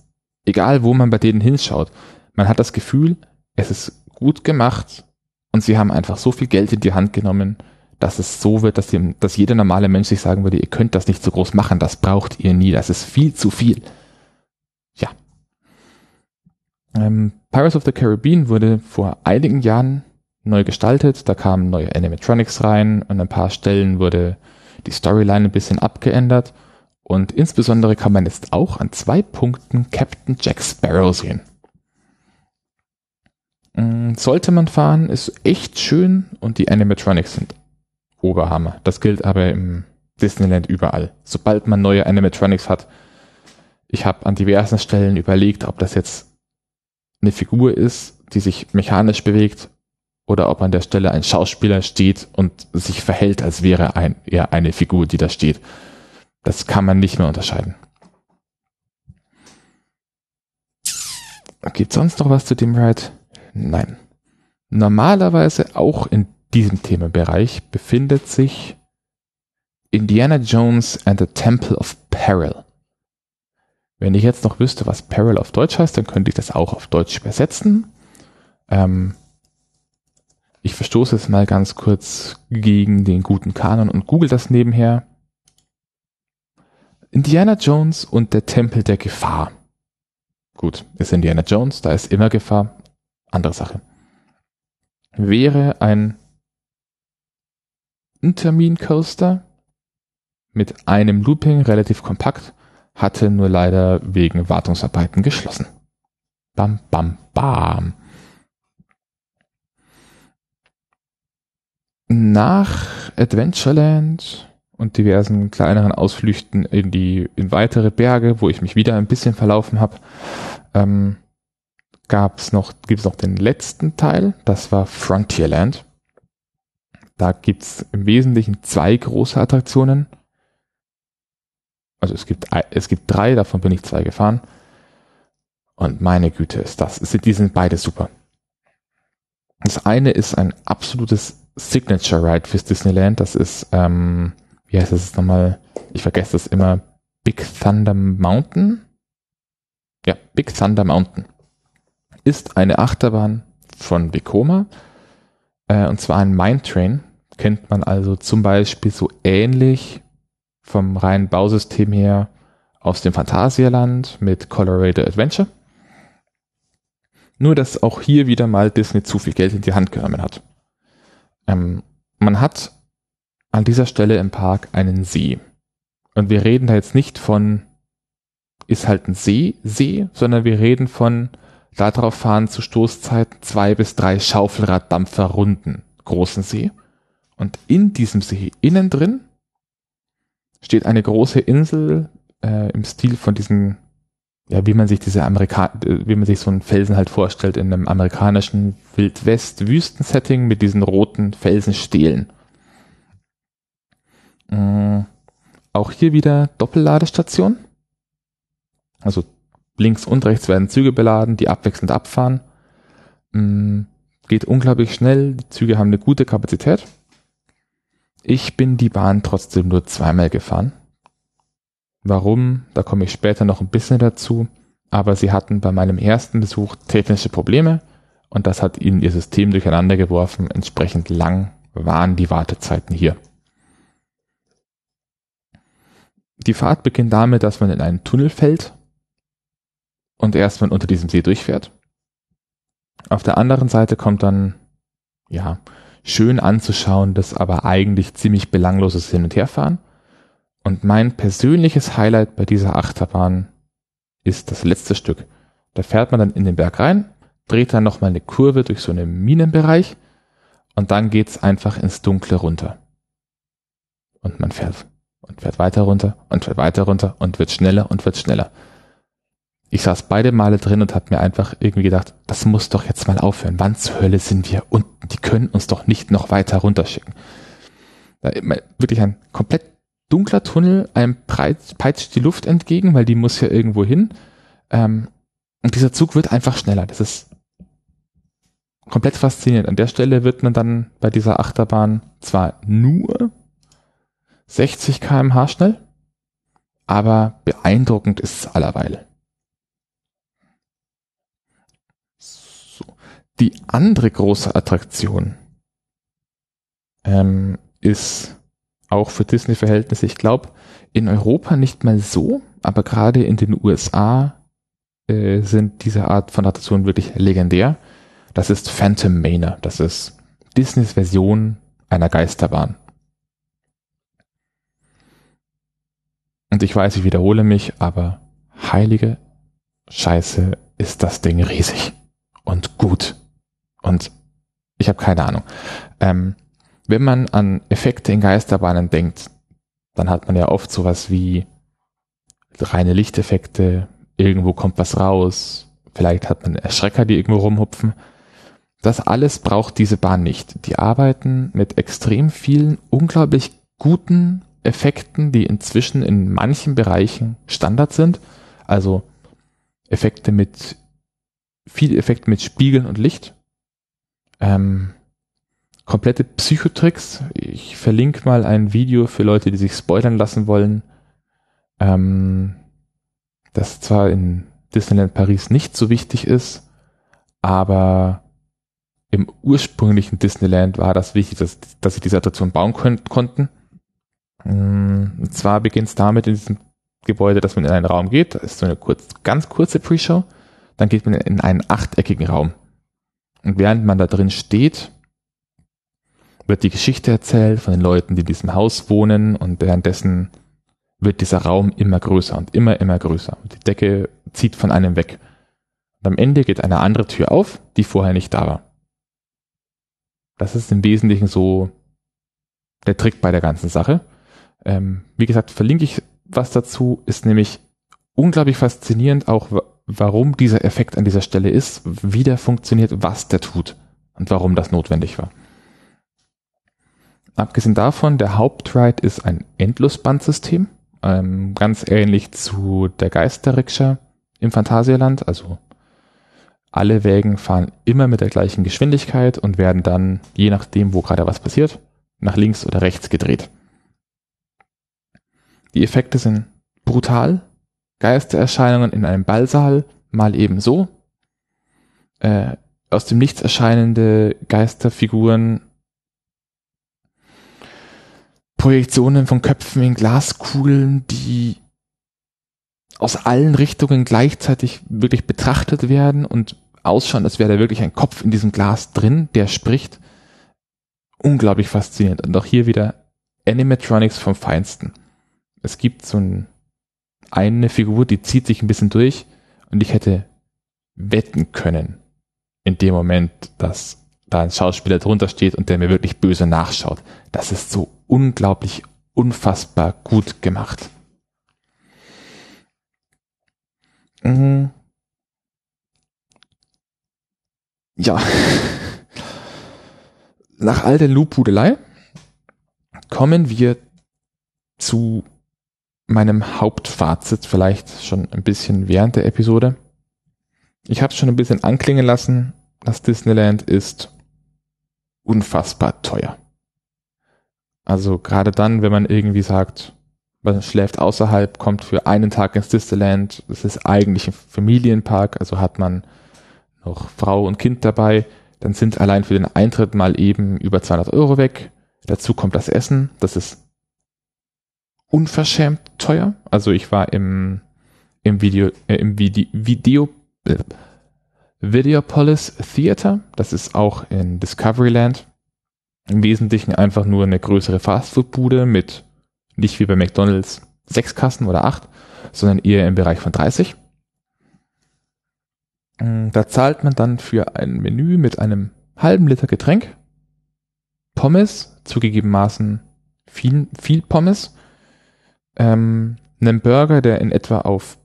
egal wo man bei denen hinschaut, man hat das Gefühl, es ist gut gemacht und sie haben einfach so viel Geld in die Hand genommen, dass es so wird, dass, die, dass jeder normale Mensch sich sagen würde, ihr könnt das nicht so groß machen, das braucht ihr nie, das ist viel zu viel. Ja. Ähm, Pirates of the Caribbean wurde vor einigen Jahren neu gestaltet, da kamen neue Animatronics rein und an ein paar Stellen wurde die Storyline ein bisschen abgeändert und insbesondere kann man jetzt auch an zwei Punkten Captain Jack Sparrow sehen. Mm, sollte man fahren, ist echt schön und die Animatronics sind Oberhammer. Das gilt aber im Disneyland überall. Sobald man neue Animatronics hat, ich habe an diversen Stellen überlegt, ob das jetzt eine Figur ist, die sich mechanisch bewegt oder ob an der Stelle ein Schauspieler steht und sich verhält, als wäre ein, eher eine Figur, die da steht. Das kann man nicht mehr unterscheiden. Gibt sonst noch was zu dem Ride? Nein. Normalerweise auch in diesem Themenbereich befindet sich Indiana Jones and the Temple of Peril. Wenn ich jetzt noch wüsste, was Peril auf Deutsch heißt, dann könnte ich das auch auf Deutsch übersetzen. Ähm, ich verstoße jetzt mal ganz kurz gegen den guten Kanon und google das nebenher. Indiana Jones und der Tempel der Gefahr Gut, ist Indiana Jones, da ist immer Gefahr. Andere Sache. Wäre ein Intermin Coaster mit einem Looping relativ kompakt, hatte nur leider wegen Wartungsarbeiten geschlossen. Bam, bam, bam. Nach Adventureland und diversen kleineren Ausflüchten in die in weitere Berge, wo ich mich wieder ein bisschen verlaufen habe, ähm, gab es noch gibt es noch den letzten Teil. Das war Frontierland. Da gibt's im Wesentlichen zwei große Attraktionen. Also es gibt es gibt drei, davon bin ich zwei gefahren. Und meine Güte ist das, die sind beide super. Das eine ist ein absolutes Signature Ride fürs Disneyland. Das ist, ähm, wie heißt das nochmal? Ich vergesse das immer. Big Thunder Mountain? Ja, Big Thunder Mountain. Ist eine Achterbahn von Vekoma. Äh, und zwar ein Mine Train. Kennt man also zum Beispiel so ähnlich vom reinen Bausystem her aus dem Phantasialand mit Colorado Adventure. Nur, dass auch hier wieder mal Disney zu viel Geld in die Hand genommen hat. Ähm, man hat an dieser Stelle im Park einen See. Und wir reden da jetzt nicht von, ist halt ein See, See, sondern wir reden von, darauf fahren zu Stoßzeiten zwei bis drei Schaufelraddampfer runden großen See. Und in diesem See innen drin steht eine große Insel äh, im Stil von diesen ja, wie man sich diese Amerika wie man sich so einen Felsen halt vorstellt in einem amerikanischen Wildwest-Wüstensetting mit diesen roten Felsenstelen. Äh, auch hier wieder Doppelladestation. Also links und rechts werden Züge beladen, die abwechselnd abfahren. Äh, geht unglaublich schnell, die Züge haben eine gute Kapazität. Ich bin die Bahn trotzdem nur zweimal gefahren. Warum? Da komme ich später noch ein bisschen dazu. Aber sie hatten bei meinem ersten Besuch technische Probleme und das hat ihnen ihr System durcheinander geworfen. Entsprechend lang waren die Wartezeiten hier. Die Fahrt beginnt damit, dass man in einen Tunnel fällt und erstmal unter diesem See durchfährt. Auf der anderen Seite kommt dann, ja, schön anzuschauen, das aber eigentlich ziemlich belangloses Hin- und Herfahren. Und mein persönliches Highlight bei dieser Achterbahn ist das letzte Stück. Da fährt man dann in den Berg rein, dreht dann nochmal eine Kurve durch so einen Minenbereich und dann geht's einfach ins Dunkle runter. Und man fährt und fährt weiter runter und fährt weiter runter und wird schneller und wird schneller. Ich saß beide Male drin und habe mir einfach irgendwie gedacht, das muss doch jetzt mal aufhören. Wann zur Hölle sind wir unten? Die können uns doch nicht noch weiter runterschicken. Da wirklich ein komplett dunkler Tunnel, einem peitscht die Luft entgegen, weil die muss ja irgendwo hin. Ähm, und dieser Zug wird einfach schneller. Das ist komplett faszinierend. An der Stelle wird man dann bei dieser Achterbahn zwar nur 60 kmh schnell, aber beeindruckend ist es allerweile. So. Die andere große Attraktion ähm, ist auch für Disney-Verhältnisse. Ich glaube, in Europa nicht mal so, aber gerade in den USA äh, sind diese Art von Attraktionen wirklich legendär. Das ist Phantom Manor. Das ist Disneys Version einer Geisterbahn. Und ich weiß, ich wiederhole mich, aber heilige Scheiße ist das Ding riesig und gut. Und ich habe keine Ahnung. Ähm, wenn man an Effekte in Geisterbahnen denkt, dann hat man ja oft sowas wie reine Lichteffekte, irgendwo kommt was raus, vielleicht hat man Erschrecker, die irgendwo rumhupfen. Das alles braucht diese Bahn nicht. Die arbeiten mit extrem vielen, unglaublich guten Effekten, die inzwischen in manchen Bereichen Standard sind. Also Effekte mit, viel Effekte mit Spiegeln und Licht. Ähm, komplette Psychotricks. Ich verlinke mal ein Video für Leute, die sich spoilern lassen wollen. Ähm, das zwar in Disneyland Paris nicht so wichtig ist, aber im ursprünglichen Disneyland war das wichtig, dass, dass sie diese Attraktion bauen können, konnten. Mm, und zwar beginnt es damit in diesem Gebäude, dass man in einen Raum geht. Da ist so eine kurz, ganz kurze Pre-Show. dann geht man in einen achteckigen Raum. Und während man da drin steht, wird die Geschichte erzählt von den Leuten, die in diesem Haus wohnen und währenddessen wird dieser Raum immer größer und immer, immer größer. Und die Decke zieht von einem weg. Und am Ende geht eine andere Tür auf, die vorher nicht da war. Das ist im Wesentlichen so der Trick bei der ganzen Sache. Ähm, wie gesagt, verlinke ich was dazu, ist nämlich unglaublich faszinierend, auch warum dieser Effekt an dieser Stelle ist, wie der funktioniert, was der tut und warum das notwendig war. Abgesehen davon, der Hauptride ist ein Endlosbandsystem, ähm, ganz ähnlich zu der Geisterrikscha im Phantasialand. Also alle Wägen fahren immer mit der gleichen Geschwindigkeit und werden dann, je nachdem, wo gerade was passiert, nach links oder rechts gedreht. Die Effekte sind brutal. Geistererscheinungen in einem Ballsaal mal eben so. Äh, aus dem Nichts erscheinende Geisterfiguren Projektionen von Köpfen in Glaskugeln, die aus allen Richtungen gleichzeitig wirklich betrachtet werden und ausschauen, als wäre da wirklich ein Kopf in diesem Glas drin, der spricht. Unglaublich faszinierend. Und auch hier wieder Animatronics vom Feinsten. Es gibt so ein, eine Figur, die zieht sich ein bisschen durch und ich hätte wetten können in dem Moment, dass da ein Schauspieler drunter steht und der mir wirklich böse nachschaut. Das ist so unglaublich, unfassbar gut gemacht. Mhm. Ja. Nach all der Lobhudelei kommen wir zu meinem Hauptfazit, vielleicht schon ein bisschen während der Episode. Ich habe es schon ein bisschen anklingen lassen, das Disneyland ist unfassbar teuer. Also gerade dann, wenn man irgendwie sagt, man schläft außerhalb, kommt für einen Tag ins Disneyland, das ist eigentlich ein Familienpark, also hat man noch Frau und Kind dabei, dann sind allein für den Eintritt mal eben über 200 Euro weg. Dazu kommt das Essen, das ist unverschämt teuer. Also ich war im, im Video, äh, im Video, Video, äh, Videopolis Theater, das ist auch in Discoveryland im Wesentlichen einfach nur eine größere Fastfood-Bude mit nicht wie bei McDonalds sechs Kassen oder acht, sondern eher im Bereich von 30. Mm, da zahlt man dann für ein Menü mit einem halben Liter Getränk, Pommes, zugegebenermaßen viel, viel Pommes, ähm, einem Burger, der in etwa auf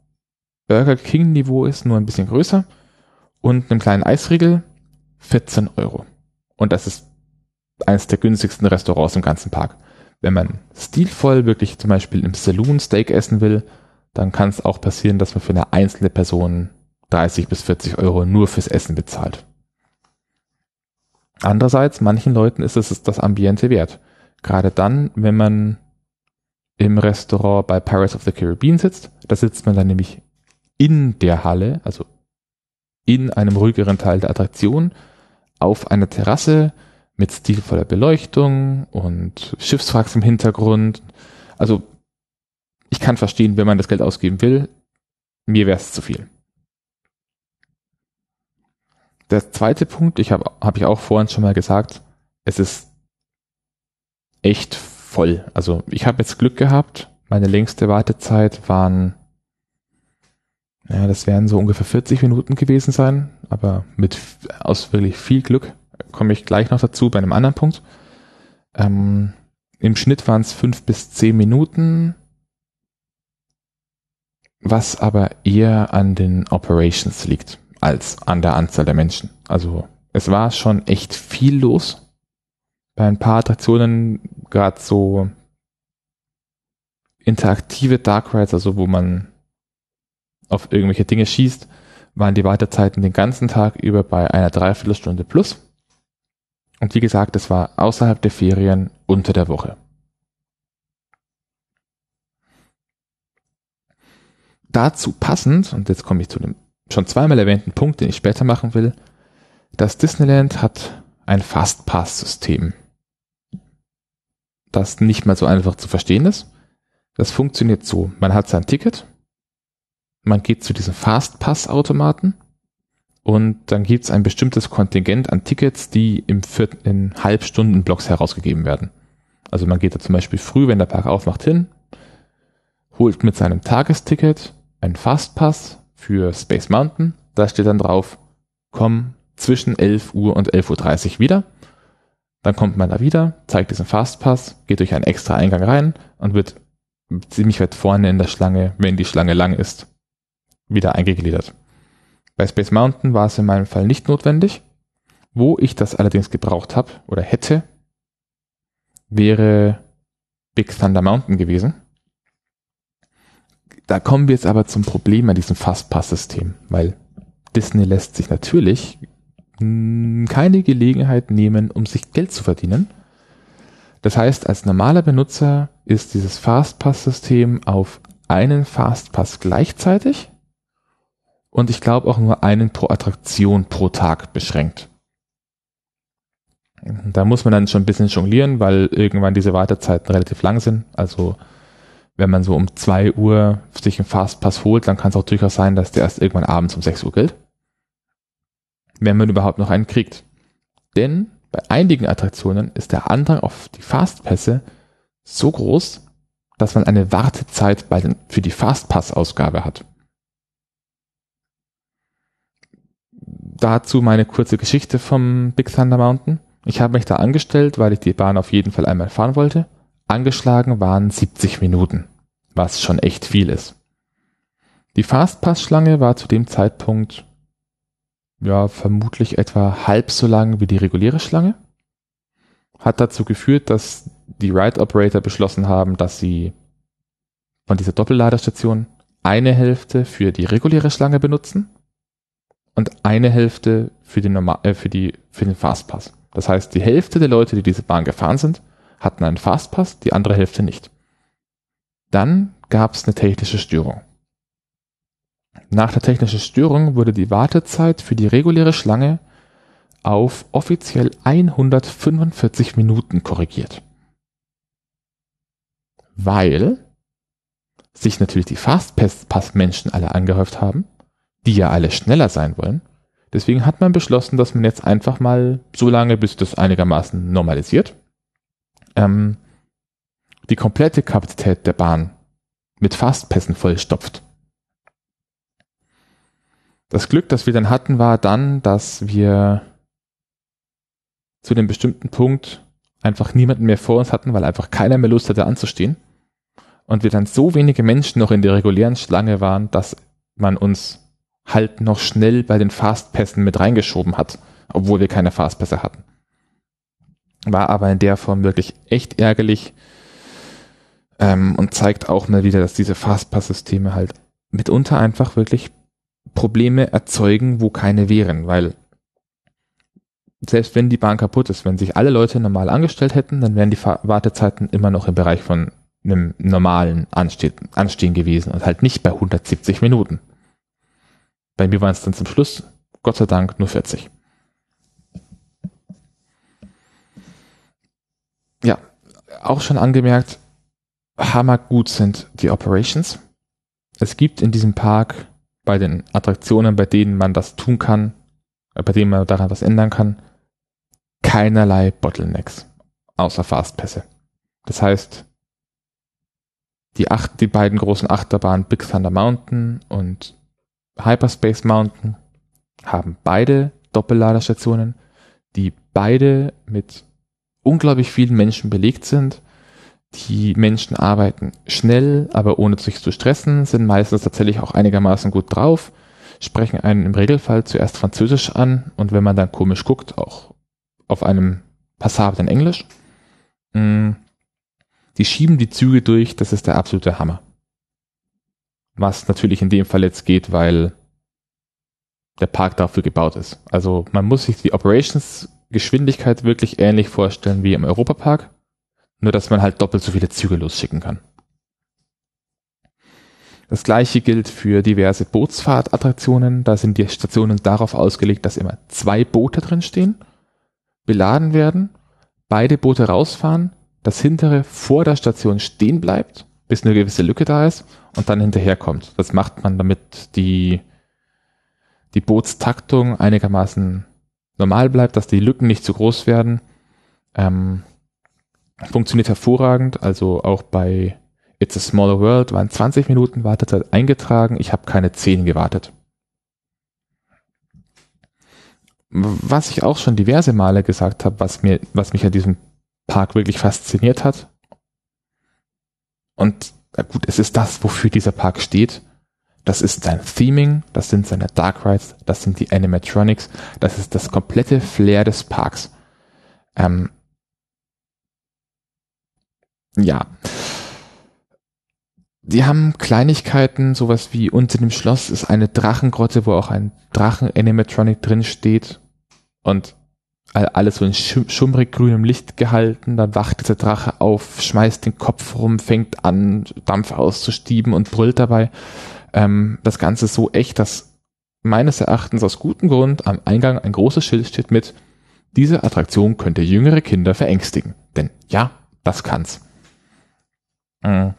Burger King Niveau ist, nur ein bisschen größer und einem kleinen Eisriegel, 14 Euro. Und das ist eines der günstigsten Restaurants im ganzen Park. Wenn man stilvoll wirklich zum Beispiel im Saloon Steak essen will, dann kann es auch passieren, dass man für eine einzelne Person 30 bis 40 Euro nur fürs Essen bezahlt. Andererseits, manchen Leuten ist es das Ambiente wert. Gerade dann, wenn man im Restaurant bei Pirates of the Caribbean sitzt, da sitzt man dann nämlich in der Halle, also in einem ruhigeren Teil der Attraktion, auf einer Terrasse mit stilvoller Beleuchtung und Schiffswracks im Hintergrund. Also ich kann verstehen, wenn man das Geld ausgeben will. Mir wäre es zu viel. Der zweite Punkt, ich habe hab ich auch vorhin schon mal gesagt, es ist echt voll. Also ich habe jetzt Glück gehabt. Meine längste Wartezeit waren, ja, das wären so ungefähr 40 Minuten gewesen sein, aber mit aus wirklich viel Glück komme ich gleich noch dazu bei einem anderen Punkt. Ähm, Im Schnitt waren es fünf bis zehn Minuten, was aber eher an den Operations liegt als an der Anzahl der Menschen. Also es war schon echt viel los. Bei ein paar Attraktionen gerade so interaktive Dark Rides, also wo man auf irgendwelche Dinge schießt, waren die Wartezeiten den ganzen Tag über bei einer Dreiviertelstunde plus. Und wie gesagt, es war außerhalb der Ferien unter der Woche. Dazu passend, und jetzt komme ich zu dem schon zweimal erwähnten Punkt, den ich später machen will, das Disneyland hat ein Fastpass-System, das nicht mal so einfach zu verstehen ist. Das funktioniert so, man hat sein Ticket, man geht zu diesem Fastpass-Automaten und dann gibt es ein bestimmtes Kontingent an Tickets, die im Viert in Halbstunden-Blocks herausgegeben werden. Also man geht da zum Beispiel früh, wenn der Park aufmacht, hin, holt mit seinem Tagesticket einen Fastpass für Space Mountain. Da steht dann drauf, komm zwischen 11 Uhr und 11.30 Uhr wieder. Dann kommt man da wieder, zeigt diesen Fastpass, geht durch einen extra Eingang rein und wird ziemlich weit vorne in der Schlange, wenn die Schlange lang ist, wieder eingegliedert. Bei Space Mountain war es in meinem Fall nicht notwendig. Wo ich das allerdings gebraucht habe oder hätte, wäre Big Thunder Mountain gewesen. Da kommen wir jetzt aber zum Problem an diesem Fastpass-System, weil Disney lässt sich natürlich keine Gelegenheit nehmen, um sich Geld zu verdienen. Das heißt, als normaler Benutzer ist dieses Fastpass-System auf einen Fastpass gleichzeitig und ich glaube auch nur einen pro Attraktion pro Tag beschränkt. Da muss man dann schon ein bisschen jonglieren, weil irgendwann diese Wartezeiten relativ lang sind. Also wenn man so um zwei Uhr sich einen Fastpass holt, dann kann es auch durchaus sein, dass der erst irgendwann abends um sechs Uhr gilt. Wenn man überhaupt noch einen kriegt. Denn bei einigen Attraktionen ist der Andrang auf die Fastpässe so groß, dass man eine Wartezeit bei den, für die Fastpass-Ausgabe hat. Dazu meine kurze Geschichte vom Big Thunder Mountain. Ich habe mich da angestellt, weil ich die Bahn auf jeden Fall einmal fahren wollte. Angeschlagen waren 70 Minuten, was schon echt viel ist. Die Fastpass-Schlange war zu dem Zeitpunkt ja vermutlich etwa halb so lang wie die reguläre Schlange. Hat dazu geführt, dass die Ride Operator beschlossen haben, dass sie von dieser Doppelladerstation eine Hälfte für die reguläre Schlange benutzen und eine Hälfte für den, Normal äh, für die, für den Fastpass. Das heißt, die Hälfte der Leute, die diese Bahn gefahren sind, hatten einen Fastpass, die andere Hälfte nicht. Dann gab es eine technische Störung. Nach der technischen Störung wurde die Wartezeit für die reguläre Schlange auf offiziell 145 Minuten korrigiert. Weil sich natürlich die Fastpass-Menschen alle angehäuft haben, die ja alle schneller sein wollen. Deswegen hat man beschlossen, dass man jetzt einfach mal so lange, bis das einigermaßen normalisiert, ähm, die komplette Kapazität der Bahn mit Fastpässen vollstopft. Das Glück, das wir dann hatten, war dann, dass wir zu dem bestimmten Punkt einfach niemanden mehr vor uns hatten, weil einfach keiner mehr Lust hatte anzustehen. Und wir dann so wenige Menschen noch in der regulären Schlange waren, dass man uns halt noch schnell bei den Fastpässen mit reingeschoben hat, obwohl wir keine Fastpässe hatten. War aber in der Form wirklich echt ärgerlich ähm, und zeigt auch mal wieder, dass diese Fastpass-Systeme halt mitunter einfach wirklich Probleme erzeugen, wo keine wären, weil selbst wenn die Bahn kaputt ist, wenn sich alle Leute normal angestellt hätten, dann wären die Wartezeiten immer noch im Bereich von einem normalen Anstehen, Anstehen gewesen und halt nicht bei 170 Minuten. Bei mir waren es dann zum Schluss, Gott sei Dank, nur 40. Ja, auch schon angemerkt, hammergut sind die Operations. Es gibt in diesem Park bei den Attraktionen, bei denen man das tun kann, bei denen man daran was ändern kann, keinerlei Bottlenecks, außer Fastpässe. Das heißt, die, acht, die beiden großen Achterbahnen Big Thunder Mountain und Hyperspace Mountain haben beide Doppelladerstationen, die beide mit unglaublich vielen Menschen belegt sind die Menschen arbeiten schnell, aber ohne sich zu stressen, sind meistens tatsächlich auch einigermaßen gut drauf, sprechen einen im Regelfall zuerst Französisch an und wenn man dann komisch guckt, auch auf einem passablen Englisch. Mm, die schieben die Züge durch, das ist der absolute Hammer. Was natürlich in dem Fall jetzt geht, weil der Park dafür gebaut ist. Also man muss sich die Operations-Geschwindigkeit wirklich ähnlich vorstellen wie im Europapark. Nur, dass man halt doppelt so viele Züge losschicken kann. Das gleiche gilt für diverse Bootsfahrtattraktionen. Da sind die Stationen darauf ausgelegt, dass immer zwei Boote drin stehen, beladen werden, beide Boote rausfahren, das hintere vor der Station stehen bleibt, bis eine gewisse Lücke da ist und dann hinterherkommt. Das macht man, damit die, die Bootstaktung einigermaßen normal bleibt, dass die Lücken nicht zu groß werden. Ähm, funktioniert hervorragend, also auch bei It's a Smaller World waren 20 Minuten Wartezeit eingetragen, ich habe keine 10 gewartet. Was ich auch schon diverse Male gesagt habe, was was mich an diesem Park wirklich fasziniert hat. Und gut, es ist das, wofür dieser Park steht. Das ist sein Theming, das sind seine Dark Rides, das sind die Animatronics, das ist das komplette Flair des Parks. Ähm, ja. Die haben Kleinigkeiten, sowas wie unter dem Schloss ist eine Drachengrotte, wo auch ein Drachen-Animatronic drin steht und alles so in schummrig grünem Licht gehalten. Dann wacht dieser Drache auf, schmeißt den Kopf rum, fängt an, Dampf auszustieben und brüllt dabei ähm, das Ganze so echt, dass meines Erachtens aus gutem Grund am Eingang ein großes Schild steht mit, diese Attraktion könnte jüngere Kinder verängstigen. Denn ja, das kann's. Mhm.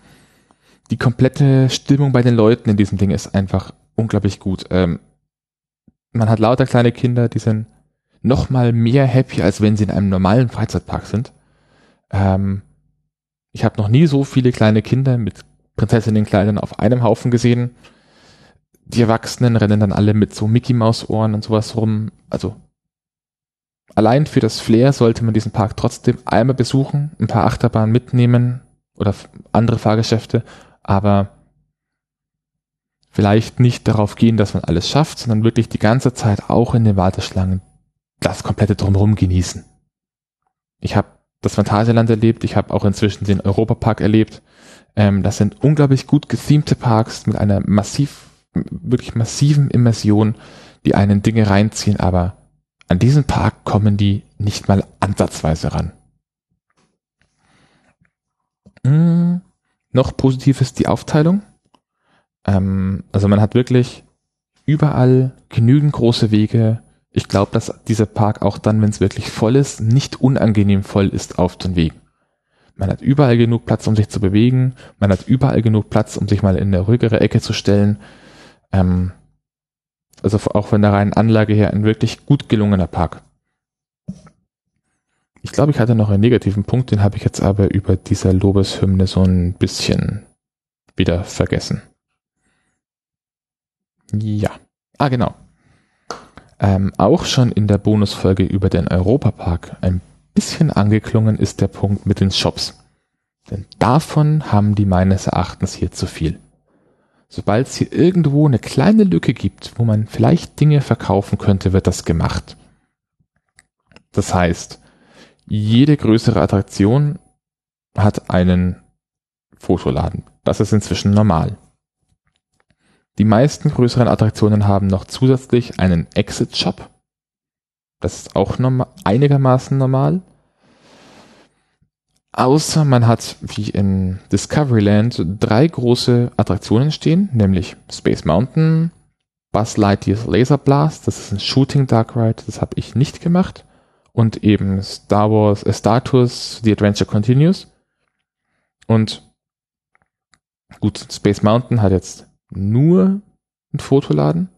Die komplette Stimmung bei den Leuten in diesem Ding ist einfach unglaublich gut. Ähm, man hat lauter kleine Kinder, die sind noch mal mehr happy, als wenn sie in einem normalen Freizeitpark sind. Ähm, ich habe noch nie so viele kleine Kinder mit Prinzessinnenkleidern auf einem Haufen gesehen. Die Erwachsenen rennen dann alle mit so Mickey Maus Ohren und sowas rum. Also allein für das Flair sollte man diesen Park trotzdem einmal besuchen, ein paar Achterbahnen mitnehmen oder andere Fahrgeschäfte, aber vielleicht nicht darauf gehen, dass man alles schafft, sondern wirklich die ganze Zeit auch in den Warteschlangen das komplette drumherum genießen. Ich habe das Phantasialand erlebt, ich habe auch inzwischen den Europapark erlebt. Ähm, das sind unglaublich gut gethemte Parks mit einer massiv, wirklich massiven Immersion, die einen Dinge reinziehen, aber an diesen Park kommen die nicht mal ansatzweise ran. Hm, noch positiv ist die Aufteilung. Ähm, also man hat wirklich überall genügend große Wege. Ich glaube, dass dieser Park auch dann, wenn es wirklich voll ist, nicht unangenehm voll ist auf den Wegen. Man hat überall genug Platz, um sich zu bewegen. Man hat überall genug Platz, um sich mal in eine ruhigere Ecke zu stellen. Ähm, also auch von der reinen Anlage her ein wirklich gut gelungener Park. Ich glaube, ich hatte noch einen negativen Punkt, den habe ich jetzt aber über dieser Lobeshymne so ein bisschen wieder vergessen. Ja. Ah, genau. Ähm, auch schon in der Bonusfolge über den Europapark ein bisschen angeklungen ist der Punkt mit den Shops. Denn davon haben die meines Erachtens hier zu viel. Sobald es hier irgendwo eine kleine Lücke gibt, wo man vielleicht Dinge verkaufen könnte, wird das gemacht. Das heißt, jede größere Attraktion hat einen Fotoladen. Das ist inzwischen normal. Die meisten größeren Attraktionen haben noch zusätzlich einen Exit-Shop, das ist auch normal, einigermaßen normal. Außer man hat, wie in Discoveryland, drei große Attraktionen stehen, nämlich Space Mountain, Buzz Lightyear's Laser Blast, das ist ein Shooting Dark Ride, das habe ich nicht gemacht, und eben Star Wars, äh, Star Tours, The Adventure Continues. Und gut, Space Mountain hat jetzt nur einen Fotoladen.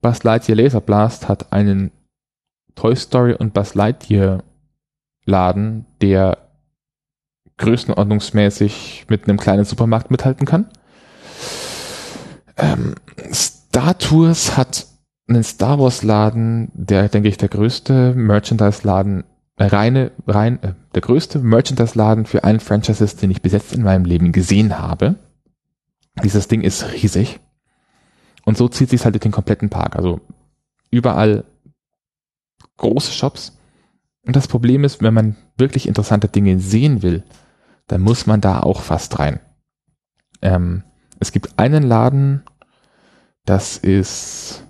Buzz Lightyear Laser Blast hat einen Toy Story und Buzz Lightyear Laden, der größenordnungsmäßig mit einem kleinen Supermarkt mithalten kann. Ähm, Star Tours hat einen Star Wars Laden, der, denke ich, der größte Merchandise Laden, äh, reine, rein, äh, der größte Merchandise Laden für allen Franchises, den ich bis jetzt in meinem Leben gesehen habe. Dieses Ding ist riesig. Und so zieht sich halt durch den kompletten Park. Also überall große Shops. Und das Problem ist, wenn man wirklich interessante Dinge sehen will, dann muss man da auch fast rein. Ähm, es gibt einen Laden, das ist,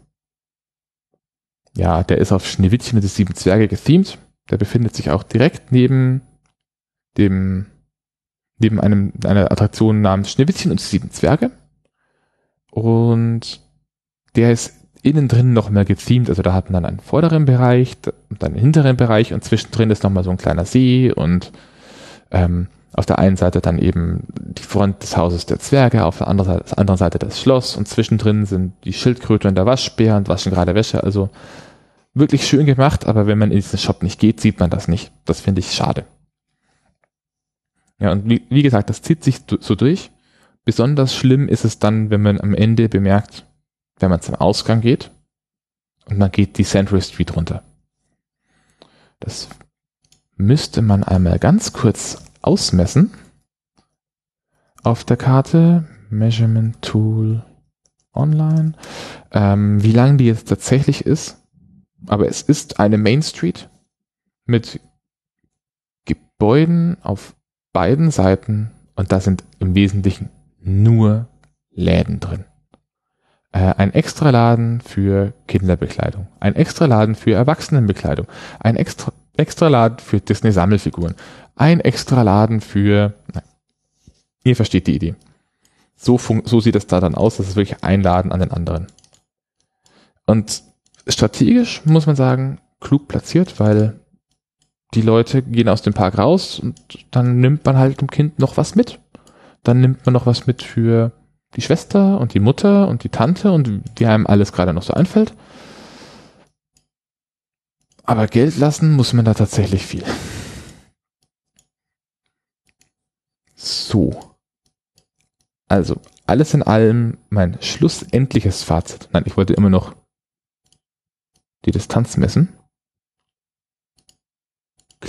ja, der ist auf Schneewittchen mit den sieben Zwerge gethemed. Der befindet sich auch direkt neben dem, neben einem, einer Attraktion namens Schneewittchen und sieben Zwerge. Und der ist innen drin noch mehr gethemed. Also da hat man dann einen vorderen Bereich und einen hinteren Bereich und zwischendrin ist nochmal so ein kleiner See und ähm, Auf der einen Seite dann eben die Front des Hauses der Zwerge, auf der anderen Seite, der anderen Seite das Schloss und zwischendrin sind die Schildkröte und der Waschbär und waschen gerade Wäsche. Also wirklich schön gemacht, aber wenn man in diesen Shop nicht geht, sieht man das nicht. Das finde ich schade. Ja, und wie, wie gesagt, das zieht sich so durch. Besonders schlimm ist es dann, wenn man am Ende bemerkt, wenn man zum Ausgang geht und man geht die Central Street runter. Das müsste man einmal ganz kurz ausmessen. Auf der Karte Measurement Tool online. Ähm, wie lang die jetzt tatsächlich ist. Aber es ist eine Main Street mit Gebäuden auf beiden Seiten und da sind im Wesentlichen nur Läden drin. Äh, ein extra Laden für Kinderbekleidung, ein extra Laden für Erwachsenenbekleidung, ein extra, extra Laden für Disney-Sammelfiguren, ein extra Laden für, na, ihr versteht die Idee. So, so sieht es da dann aus, das ist wirklich ein Laden an den anderen. Und strategisch muss man sagen, klug platziert, weil die Leute gehen aus dem Park raus und dann nimmt man halt dem Kind noch was mit. Dann nimmt man noch was mit für die Schwester und die Mutter und die Tante und wie einem alles gerade noch so einfällt. Aber Geld lassen muss man da tatsächlich viel. So. Also, alles in allem mein schlussendliches Fazit. Nein, ich wollte immer noch die Distanz messen.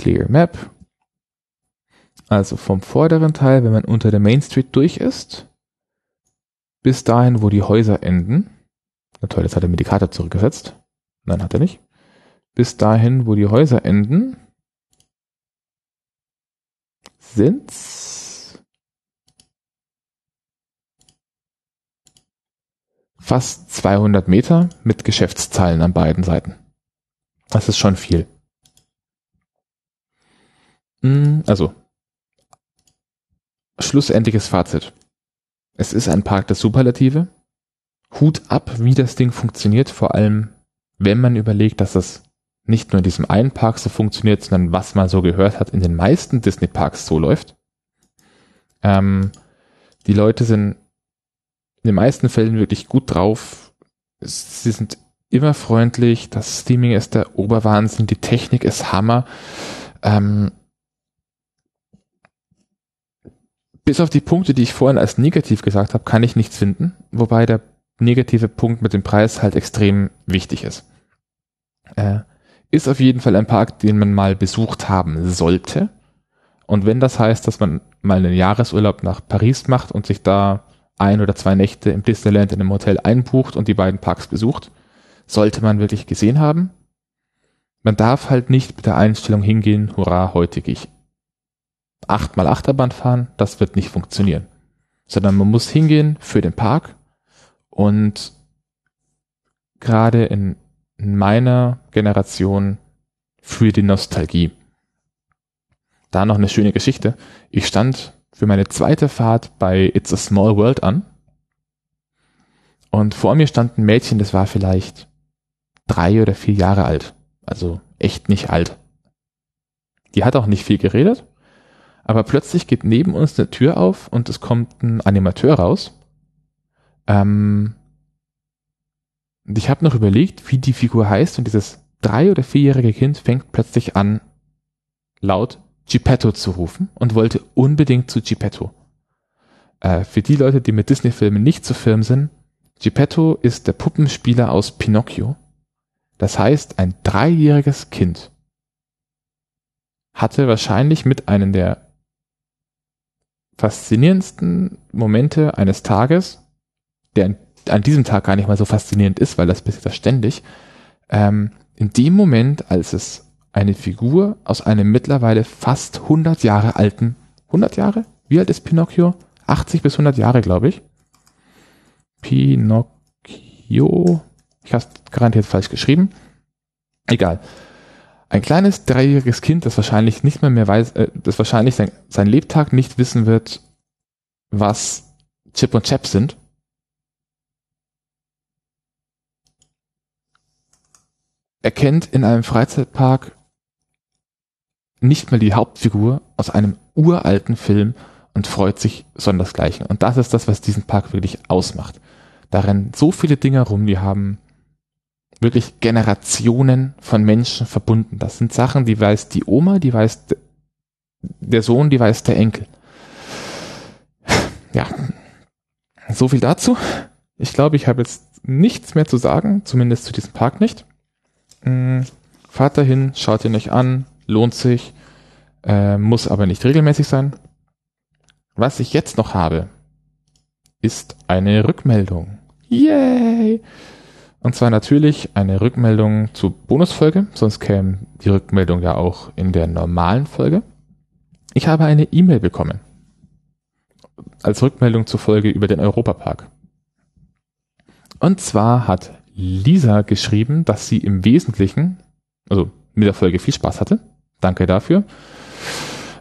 Clear Map. Also vom vorderen Teil, wenn man unter der Main Street durch ist, bis dahin, wo die Häuser enden. Na toll, jetzt hat er mir die Karte zurückgesetzt. Nein, hat er nicht. Bis dahin, wo die Häuser enden, sind's fast 200 Meter mit Geschäftszahlen an beiden Seiten. Das ist schon viel. Hm, also, schlussendliches Fazit. Es ist ein Park der Superlative. Hut ab, wie das Ding funktioniert, vor allem wenn man überlegt, dass das nicht nur in diesem einen Park so funktioniert, sondern was man so gehört hat, in den meisten Disney-Parks so läuft. Ähm, die Leute sind in den meisten Fällen wirklich gut drauf. Sie sind immer freundlich. Das Steaming ist der Oberwahnsinn. Die Technik ist Hammer. Ähm, bis auf die Punkte, die ich vorhin als negativ gesagt habe, kann ich nichts finden, wobei der negative Punkt mit dem Preis halt extrem wichtig ist. Äh, ist auf jeden Fall ein Park, den man mal besucht haben sollte. Und wenn das heißt, dass man mal einen Jahresurlaub nach Paris macht und sich da ein oder zwei Nächte im Disneyland in einem Hotel einbucht und die beiden Parks besucht, sollte man wirklich gesehen haben. Man darf halt nicht mit der Einstellung hingehen, hurra, heute gehe ich achtmal Achterbahn fahren, das wird nicht funktionieren. Sondern man muss hingehen für den Park und gerade in, in meiner Generation für die Nostalgie. Da noch eine schöne Geschichte. Ich stand für meine zweite Fahrt bei It's a Small World an und vor mir stand ein Mädchen, das war vielleicht drei oder vier Jahre alt. Also echt nicht alt. Die hat auch nicht viel geredet aber plötzlich geht neben uns eine Tür auf und es kommt ein Animateur raus. Ähm, und ich habe noch überlegt, wie die Figur heißt und dieses drei- oder vierjährige Kind fängt plötzlich an, laut Geppetto zu rufen und wollte unbedingt zu Geppetto. Äh, für die Leute, die mit Disney-Filmen nicht zu firm sind, Geppetto ist der Puppenspieler aus Pinocchio. Das heißt, ein dreijähriges Kind hatte wahrscheinlich mit einem der faszinierendsten Momente eines Tages, der an, diesem Tag gar nicht mal so faszinierend ist, weil das passiert ja ständig, ähm, in dem Moment, als es eine Figur aus einem mittlerweile fast 100 Jahre alten, 100 Jahre? Wie alt ist Pinocchio? 80 bis 100 Jahre, glaube ich. Pinocchio, ich habe es garantiert falsch geschrieben. Egal. Ein kleines dreijähriges Kind, das wahrscheinlich nicht mehr mehr weiß, äh, das wahrscheinlich sein, sein Lebtag nicht wissen wird, was Chip und Chap sind. Erkennt in einem Freizeitpark nicht mal die Hauptfigur aus einem uralten Film und freut sich sondersgleichen. Und das ist das, was diesen Park wirklich ausmacht. Da rennen so viele Dinge rum, die haben wirklich Generationen von Menschen verbunden. Das sind Sachen, die weiß die Oma, die weiß der Sohn, die weiß der Enkel. Ja, so viel dazu. Ich glaube, ich habe jetzt nichts mehr zu sagen, zumindest zu diesem Park nicht. Fahrt dahin, schaut ihn euch an, lohnt sich, äh, muss aber nicht regelmäßig sein. Was ich jetzt noch habe, ist eine Rückmeldung. Yay! Und zwar natürlich eine Rückmeldung zur Bonusfolge, sonst käme die Rückmeldung ja auch in der normalen Folge. Ich habe eine E-Mail bekommen. Als Rückmeldung zur Folge über den Europapark. Und zwar hat Lisa geschrieben, dass sie im Wesentlichen, also mit der Folge viel Spaß hatte. Danke dafür.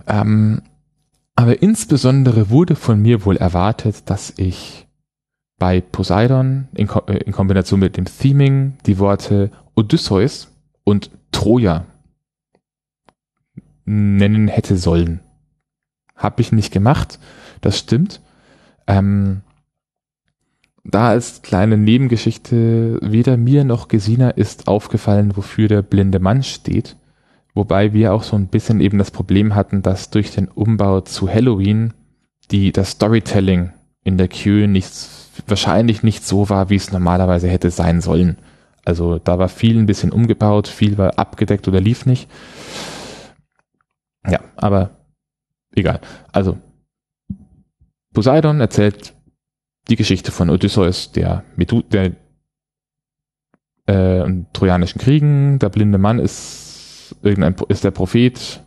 Ähm, aber insbesondere wurde von mir wohl erwartet, dass ich bei Poseidon in, Ko äh, in Kombination mit dem Theming die Worte Odysseus und Troja nennen hätte sollen. Hab ich nicht gemacht, das stimmt. Ähm, da als kleine Nebengeschichte, weder mir noch Gesina ist aufgefallen, wofür der blinde Mann steht. Wobei wir auch so ein bisschen eben das Problem hatten, dass durch den Umbau zu Halloween die, das Storytelling in der Queue nicht, wahrscheinlich nicht so war, wie es normalerweise hätte sein sollen. Also da war viel ein bisschen umgebaut, viel war abgedeckt oder lief nicht. Ja, aber egal. Also Poseidon erzählt die Geschichte von Odysseus, der, Medu der äh, trojanischen Kriegen. Der blinde Mann ist irgendein ist der Prophet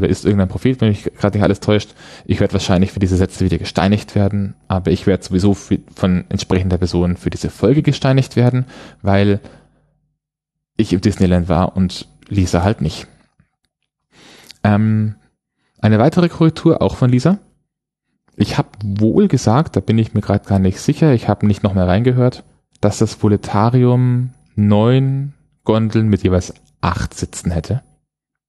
oder ist irgendein Prophet, wenn mich gerade nicht alles täuscht. Ich werde wahrscheinlich für diese Sätze wieder gesteinigt werden, aber ich werde sowieso von entsprechender Person für diese Folge gesteinigt werden, weil ich im Disneyland war und Lisa halt nicht. Ähm, eine weitere Korrektur, auch von Lisa. Ich habe wohl gesagt, da bin ich mir gerade gar nicht sicher, ich habe nicht noch mehr reingehört, dass das Voletarium neun Gondeln mit jeweils acht Sitzen hätte.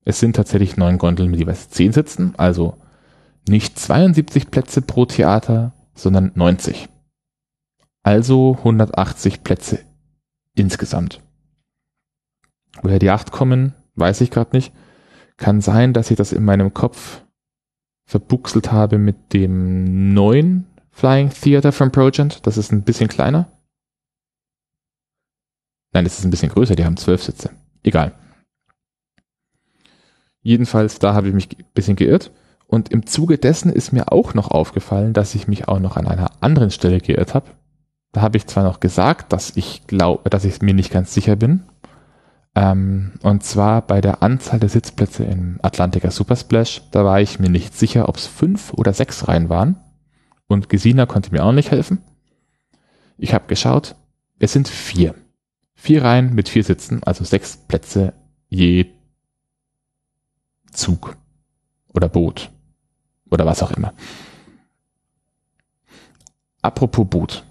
Es sind tatsächlich neun Gondeln mit jeweils zehn Sitzen, also nicht 72 Plätze pro Theater, sondern 90. Also 180 Plätze insgesamt. Woher die acht kommen, weiß ich gerade nicht. Kann sein, dass ich das in meinem Kopf verbuchselt habe mit dem neuen Flying Theater from Progent. Das ist ein bisschen kleiner. Nein, das ist ein bisschen größer, die haben zwölf Sitze. Egal. Jedenfalls, da habe ich mich ein bisschen geirrt. Und im Zuge dessen ist mir auch noch aufgefallen, dass ich mich auch noch an einer anderen Stelle geirrt habe. Da habe ich zwar noch gesagt, dass ich glaube, dass ich mir nicht ganz sicher bin, ähm, und zwar bei der Anzahl der Sitzplätze im Atlantica Super Splash. Da war ich mir nicht sicher, ob es fünf oder sechs Reihen waren. Und Gesina konnte mir auch nicht helfen. Ich habe geschaut, es sind vier. Vier Reihen mit vier Sitzen, also sechs Plätze je Zug oder Boot oder was auch immer. Apropos Boot.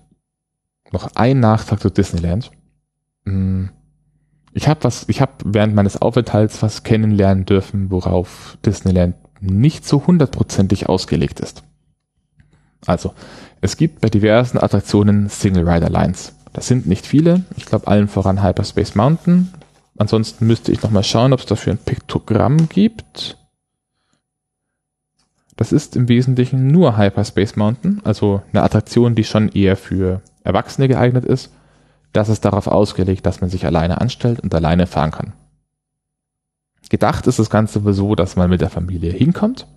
Noch ein Nachtrag zu Disneyland. Hm ich habe was, ich habe während meines Aufenthalts was kennenlernen dürfen, worauf Disneyland nicht so hundertprozentig ausgelegt ist. Also, es gibt bei diversen Attraktionen Single Rider Lines. Das sind nicht viele. Ich glaube allen voran Hyperspace Mountain. Ansonsten müsste ich nochmal schauen, ob es dafür ein Piktogramm gibt. Das ist im Wesentlichen nur Hyperspace Mountain, also eine Attraktion, die schon eher für Erwachsene geeignet ist das ist darauf ausgelegt, dass man sich alleine anstellt und alleine fahren kann. Gedacht ist das Ganze so, dass man mit der Familie hinkommt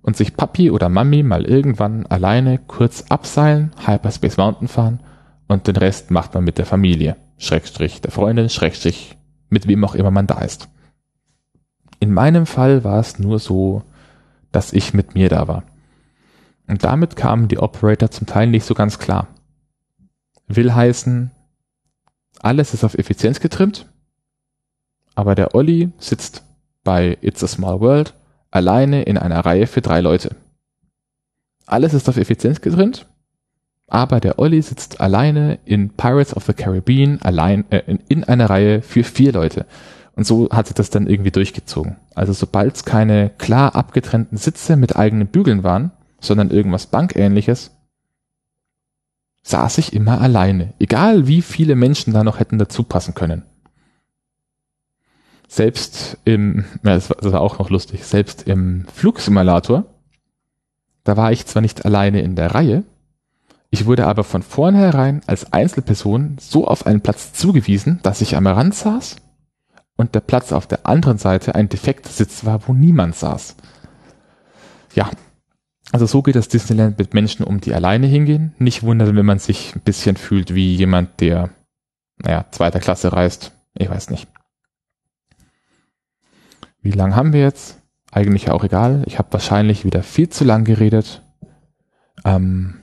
und sich Papi oder Mami mal irgendwann alleine kurz abseilen, Hyperspace Mountain fahren und den Rest macht man mit der Familie, Schrägstrich der Freundin, Schrägstrich mit wem auch immer man da ist. In meinem Fall war es nur so, dass ich mit mir da war. Und damit kamen die Operator zum Teil nicht so ganz klar. Will heißen, alles ist auf Effizienz getrimmt, aber der Olli sitzt bei It's a Small World alleine in einer Reihe für drei Leute. Alles ist auf Effizienz getrimmt, aber der Olli sitzt alleine in Pirates of the Caribbean allein äh, in, in einer Reihe für vier Leute. Und so hat sich das dann irgendwie durchgezogen. Also sobald es keine klar abgetrennten Sitze mit eigenen Bügeln waren, sondern irgendwas Bankähnliches, saß ich immer alleine. Egal wie viele Menschen da noch hätten dazu passen können. Selbst im, ja, das war, das war auch noch lustig, selbst im Flugsimulator, da war ich zwar nicht alleine in der Reihe, ich wurde aber von vornherein als Einzelperson so auf einen Platz zugewiesen, dass ich am Rand saß und der Platz auf der anderen Seite ein defekter Sitz war, wo niemand saß. Ja, also so geht das Disneyland mit Menschen um, die alleine hingehen. Nicht wundern, wenn man sich ein bisschen fühlt wie jemand, der, naja, zweiter Klasse reist. Ich weiß nicht. Wie lang haben wir jetzt? Eigentlich auch egal. Ich habe wahrscheinlich wieder viel zu lang geredet. Ähm,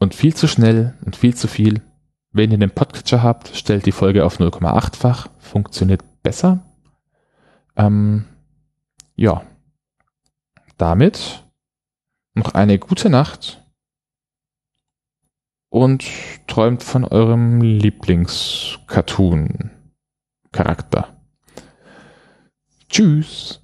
und viel zu schnell und viel zu viel. Wenn ihr den Podcatcher habt, stellt die Folge auf 0,8-fach. Funktioniert besser. Ähm, ja. Damit noch eine gute Nacht und träumt von eurem Lieblings-Cartoon-Charakter. Tschüss.